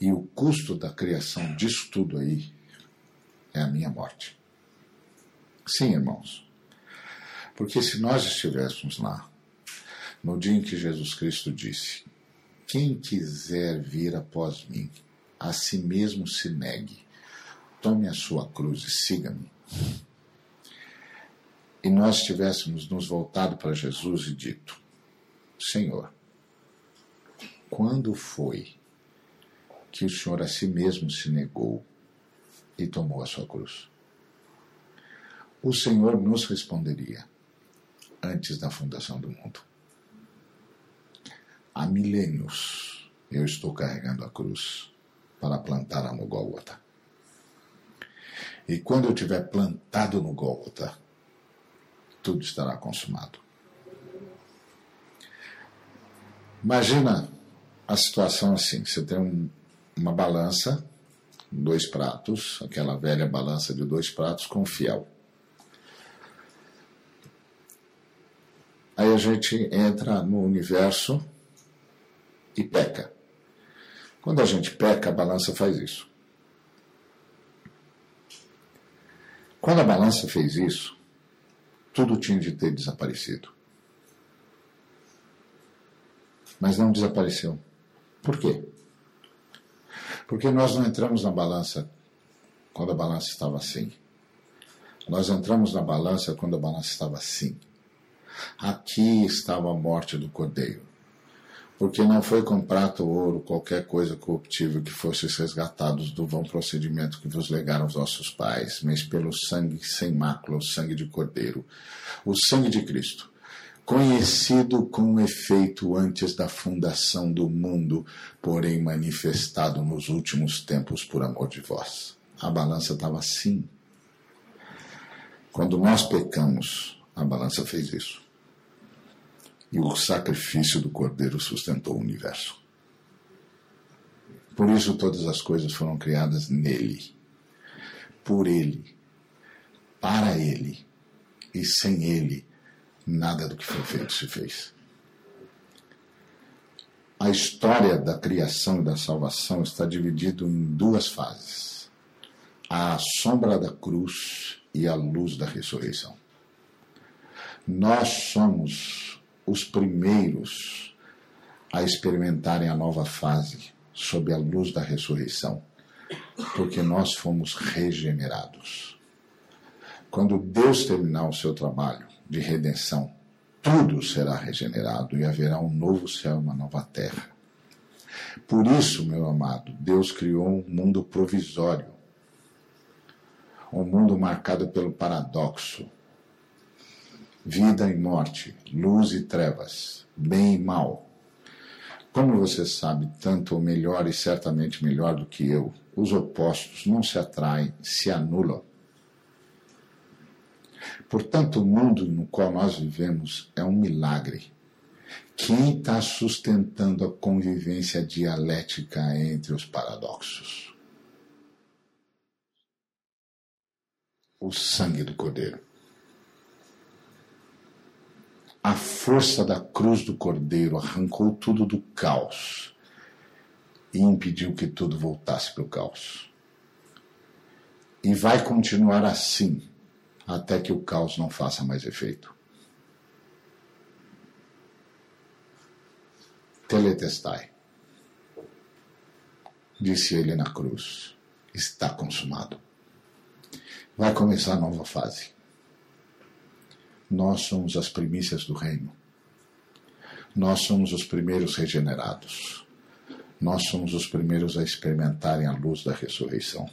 E o custo da criação disso tudo aí é a minha morte. Sim, irmãos. Porque se nós estivéssemos lá, no dia em que Jesus Cristo disse: Quem quiser vir após mim, a si mesmo se negue, tome a sua cruz e siga-me. E nós tivéssemos nos voltado para Jesus e dito: Senhor, quando foi que o Senhor a si mesmo se negou e tomou a sua cruz? O Senhor nos responderia: antes da fundação do mundo. Há milênios eu estou carregando a cruz para plantá-la no Gólgota. E quando eu tiver plantado no Gólgota, tudo estará consumado. Imagina a situação assim: você tem um, uma balança, dois pratos, aquela velha balança de dois pratos com fiel. Aí a gente entra no universo e peca. Quando a gente peca, a balança faz isso. Quando a balança fez isso, tudo tinha de ter desaparecido. Mas não desapareceu. Por quê? Porque nós não entramos na balança quando a balança estava assim. Nós entramos na balança quando a balança estava assim. Aqui estava a morte do cordeiro. Porque não foi com prata ou ouro, qualquer coisa corruptível que fosseis resgatados do vão procedimento que vos legaram os vossos pais, mas pelo sangue sem mácula, o sangue de cordeiro, o sangue de Cristo, conhecido com efeito antes da fundação do mundo, porém manifestado nos últimos tempos por amor de vós. A balança estava assim. Quando nós pecamos, a balança fez isso e o sacrifício do Cordeiro sustentou o universo. Por isso todas as coisas foram criadas nele, por ele, para ele, e sem ele, nada do que foi feito se fez. A história da criação e da salvação está dividida em duas fases: a sombra da cruz e a luz da ressurreição. Nós somos os primeiros a experimentarem a nova fase sob a luz da ressurreição, porque nós fomos regenerados. Quando Deus terminar o seu trabalho de redenção, tudo será regenerado e haverá um novo céu e uma nova terra. Por isso, meu amado, Deus criou um mundo provisório, um mundo marcado pelo paradoxo, vida e morte, luz e trevas, bem e mal. Como você sabe tanto ou melhor e certamente melhor do que eu, os opostos não se atraem, se anulam. Portanto, o mundo no qual nós vivemos é um milagre. Quem está sustentando a convivência dialética entre os paradoxos? O sangue do Cordeiro a força da cruz do Cordeiro arrancou tudo do caos e impediu que tudo voltasse para o caos. E vai continuar assim até que o caos não faça mais efeito. Teletestai. Disse ele na cruz: Está consumado. Vai começar a nova fase nós somos as primícias do reino. Nós somos os primeiros regenerados. Nós somos os primeiros a experimentarem a luz da ressurreição.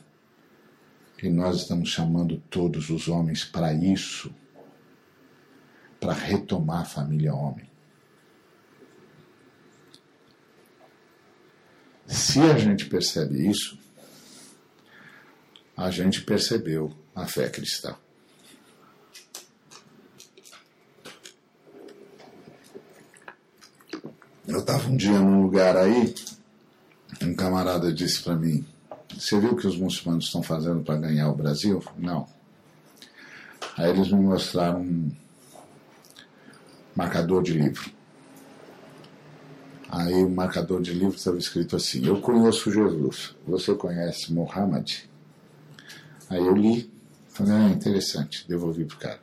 E nós estamos chamando todos os homens para isso, para retomar a família homem. Se a gente percebe isso, a gente percebeu a fé cristã. Eu estava Um dia, num lugar aí, um camarada disse para mim: Você viu o que os muçulmanos estão fazendo para ganhar o Brasil? Não. Aí eles me mostraram um marcador de livro. Aí o marcador de livro estava escrito assim: Eu conheço Jesus. Você conhece Muhammad? Aí eu li, falei: Ah, interessante, devolvi para o cara.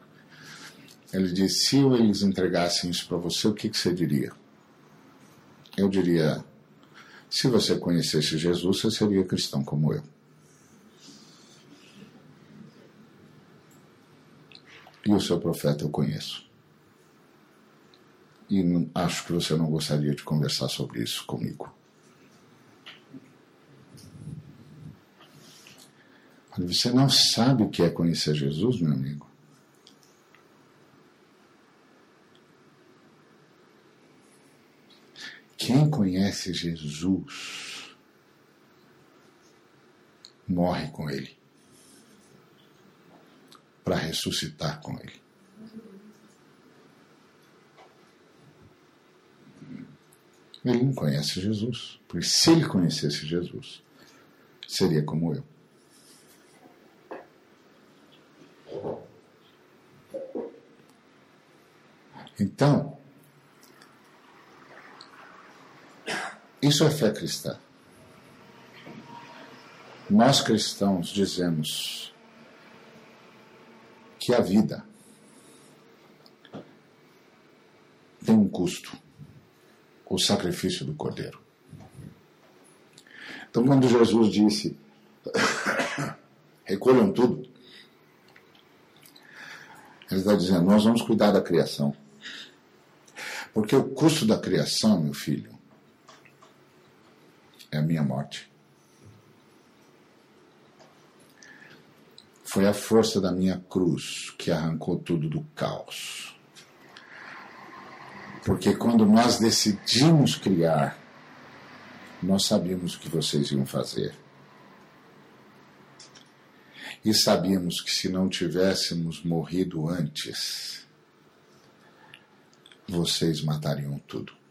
Ele disse: Se eles entregassem isso para você, o que, que você diria? Eu diria: Se você conhecesse Jesus, você seria cristão como eu. E o seu profeta eu conheço. E acho que você não gostaria de conversar sobre isso comigo. Você não sabe o que é conhecer Jesus, meu amigo? Quem conhece Jesus morre com Ele para ressuscitar com Ele. Ele não conhece Jesus, porque se ele conhecesse Jesus, seria como eu. Então, isso é fé cristã. Nós cristãos dizemos que a vida tem um custo o sacrifício do cordeiro. Então, quando Jesus disse: recolham tudo, ele está dizendo: nós vamos cuidar da criação. Porque o custo da criação, meu filho, é a minha morte. Foi a força da minha cruz que arrancou tudo do caos. Porque quando nós decidimos criar, nós sabíamos o que vocês iam fazer. E sabíamos que se não tivéssemos morrido antes, vocês matariam tudo.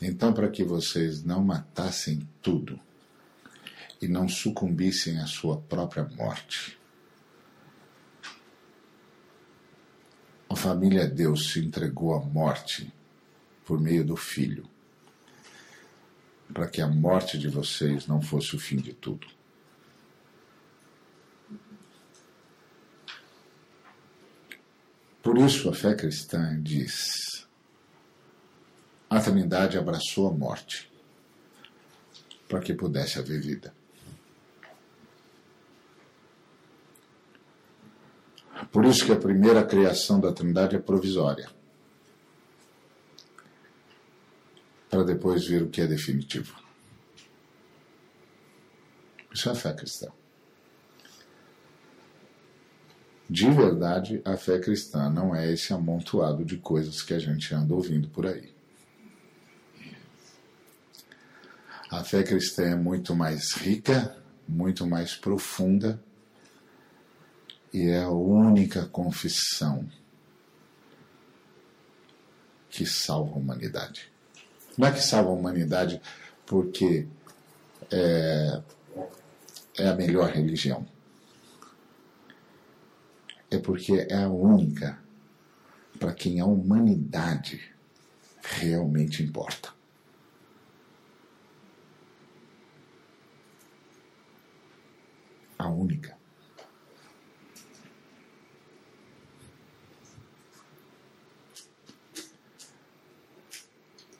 Então, para que vocês não matassem tudo e não sucumbissem à sua própria morte, a família Deus se entregou à morte por meio do Filho, para que a morte de vocês não fosse o fim de tudo. Por isso a fé cristã diz: a Trindade abraçou a morte para que pudesse haver vida. Por isso que a primeira criação da Trindade é provisória. Para depois ver o que é definitivo. Isso é a fé cristã. De verdade, a fé cristã não é esse amontoado de coisas que a gente anda ouvindo por aí. A fé cristã é muito mais rica, muito mais profunda e é a única confissão que salva a humanidade. Não é que salva a humanidade porque é, é a melhor religião. É porque é a única para quem a humanidade realmente importa. A única.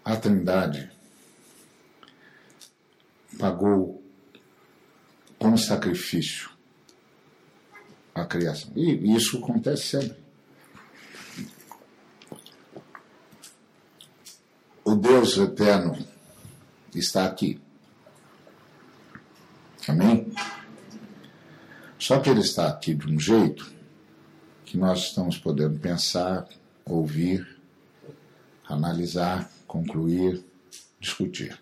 a Trindade pagou como sacrifício a criação. E isso acontece sempre. O Deus eterno está aqui. Amém? Só que ele está aqui de um jeito que nós estamos podendo pensar, ouvir, analisar, concluir, discutir.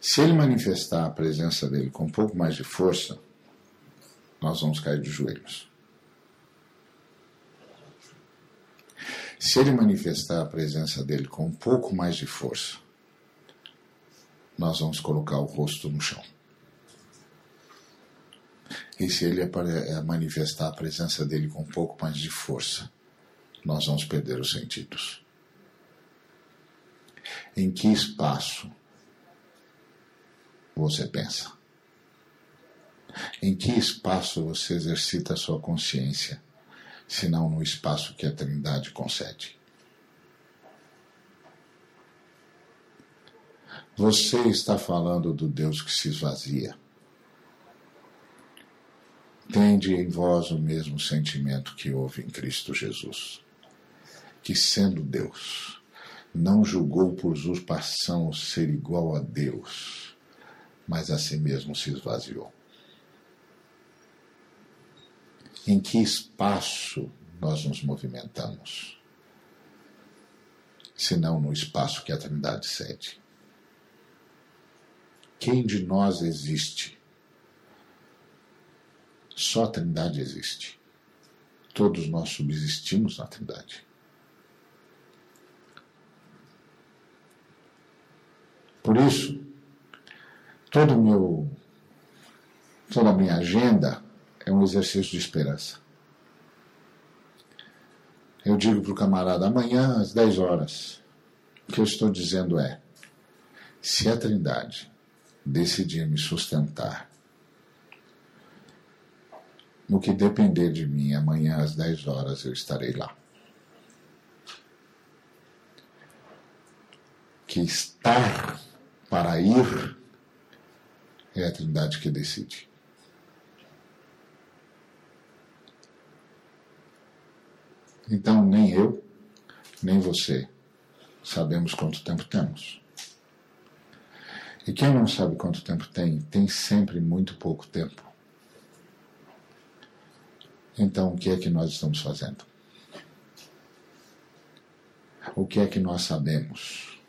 Se ele manifestar a presença dele com um pouco mais de força, nós vamos cair de joelhos. Se ele manifestar a presença dele com um pouco mais de força, nós vamos colocar o rosto no chão. E se ele eh, manifestar a presença dele com um pouco mais de força, nós vamos perder os sentidos. Em que espaço você pensa? Em que espaço você exercita a sua consciência, senão no espaço que a Trindade concede? Você está falando do Deus que se esvazia. Tende em vós o mesmo sentimento que houve em Cristo Jesus, que, sendo Deus, não julgou por usurpação ser igual a Deus, mas a si mesmo se esvaziou. Em que espaço nós nos movimentamos? Senão no espaço que a Trindade cede. Quem de nós existe? Só a Trindade existe. Todos nós subsistimos na Trindade. Por isso, todo meu, toda a minha agenda é um exercício de esperança. Eu digo para o camarada, amanhã às 10 horas, o que eu estou dizendo é: se a Trindade decidir me sustentar. No que depender de mim, amanhã às 10 horas eu estarei lá. Que estar para ir é a Trindade que decide. Então, nem eu, nem você sabemos quanto tempo temos. E quem não sabe quanto tempo tem, tem sempre muito pouco tempo. Então, o que é que nós estamos fazendo? O que é que nós sabemos?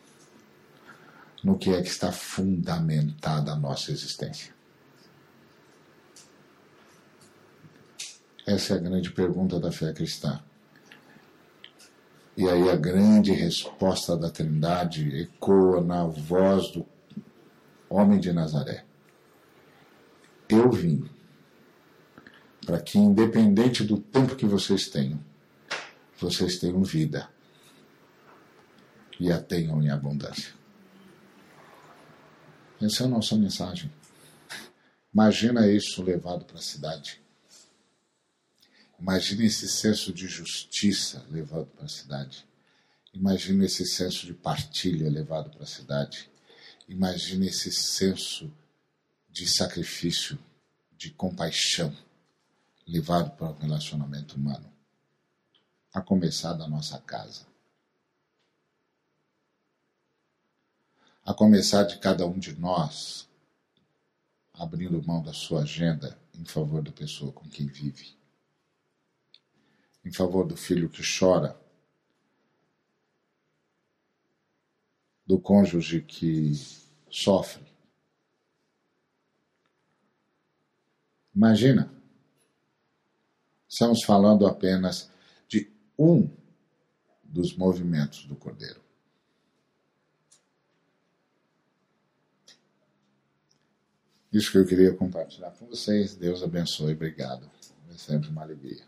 No que é que está fundamentada a nossa existência? Essa é a grande pergunta da fé cristã. E aí a grande resposta da Trindade ecoa na voz do homem de Nazaré. Eu vim para que, independente do tempo que vocês tenham, vocês tenham vida e a tenham em abundância. Essa é a nossa mensagem. Imagina isso levado para a cidade. Imagina esse senso de justiça levado para a cidade. Imagina esse senso de partilha levado para a cidade. Imagine esse senso de sacrifício, de compaixão levado para o relacionamento humano, a começar da nossa casa. A começar de cada um de nós abrindo mão da sua agenda em favor da pessoa com quem vive, em favor do filho que chora do cônjuge que sofre. Imagina, estamos falando apenas de um dos movimentos do Cordeiro. Isso que eu queria compartilhar com vocês. Deus abençoe. Obrigado. É sempre uma alegria.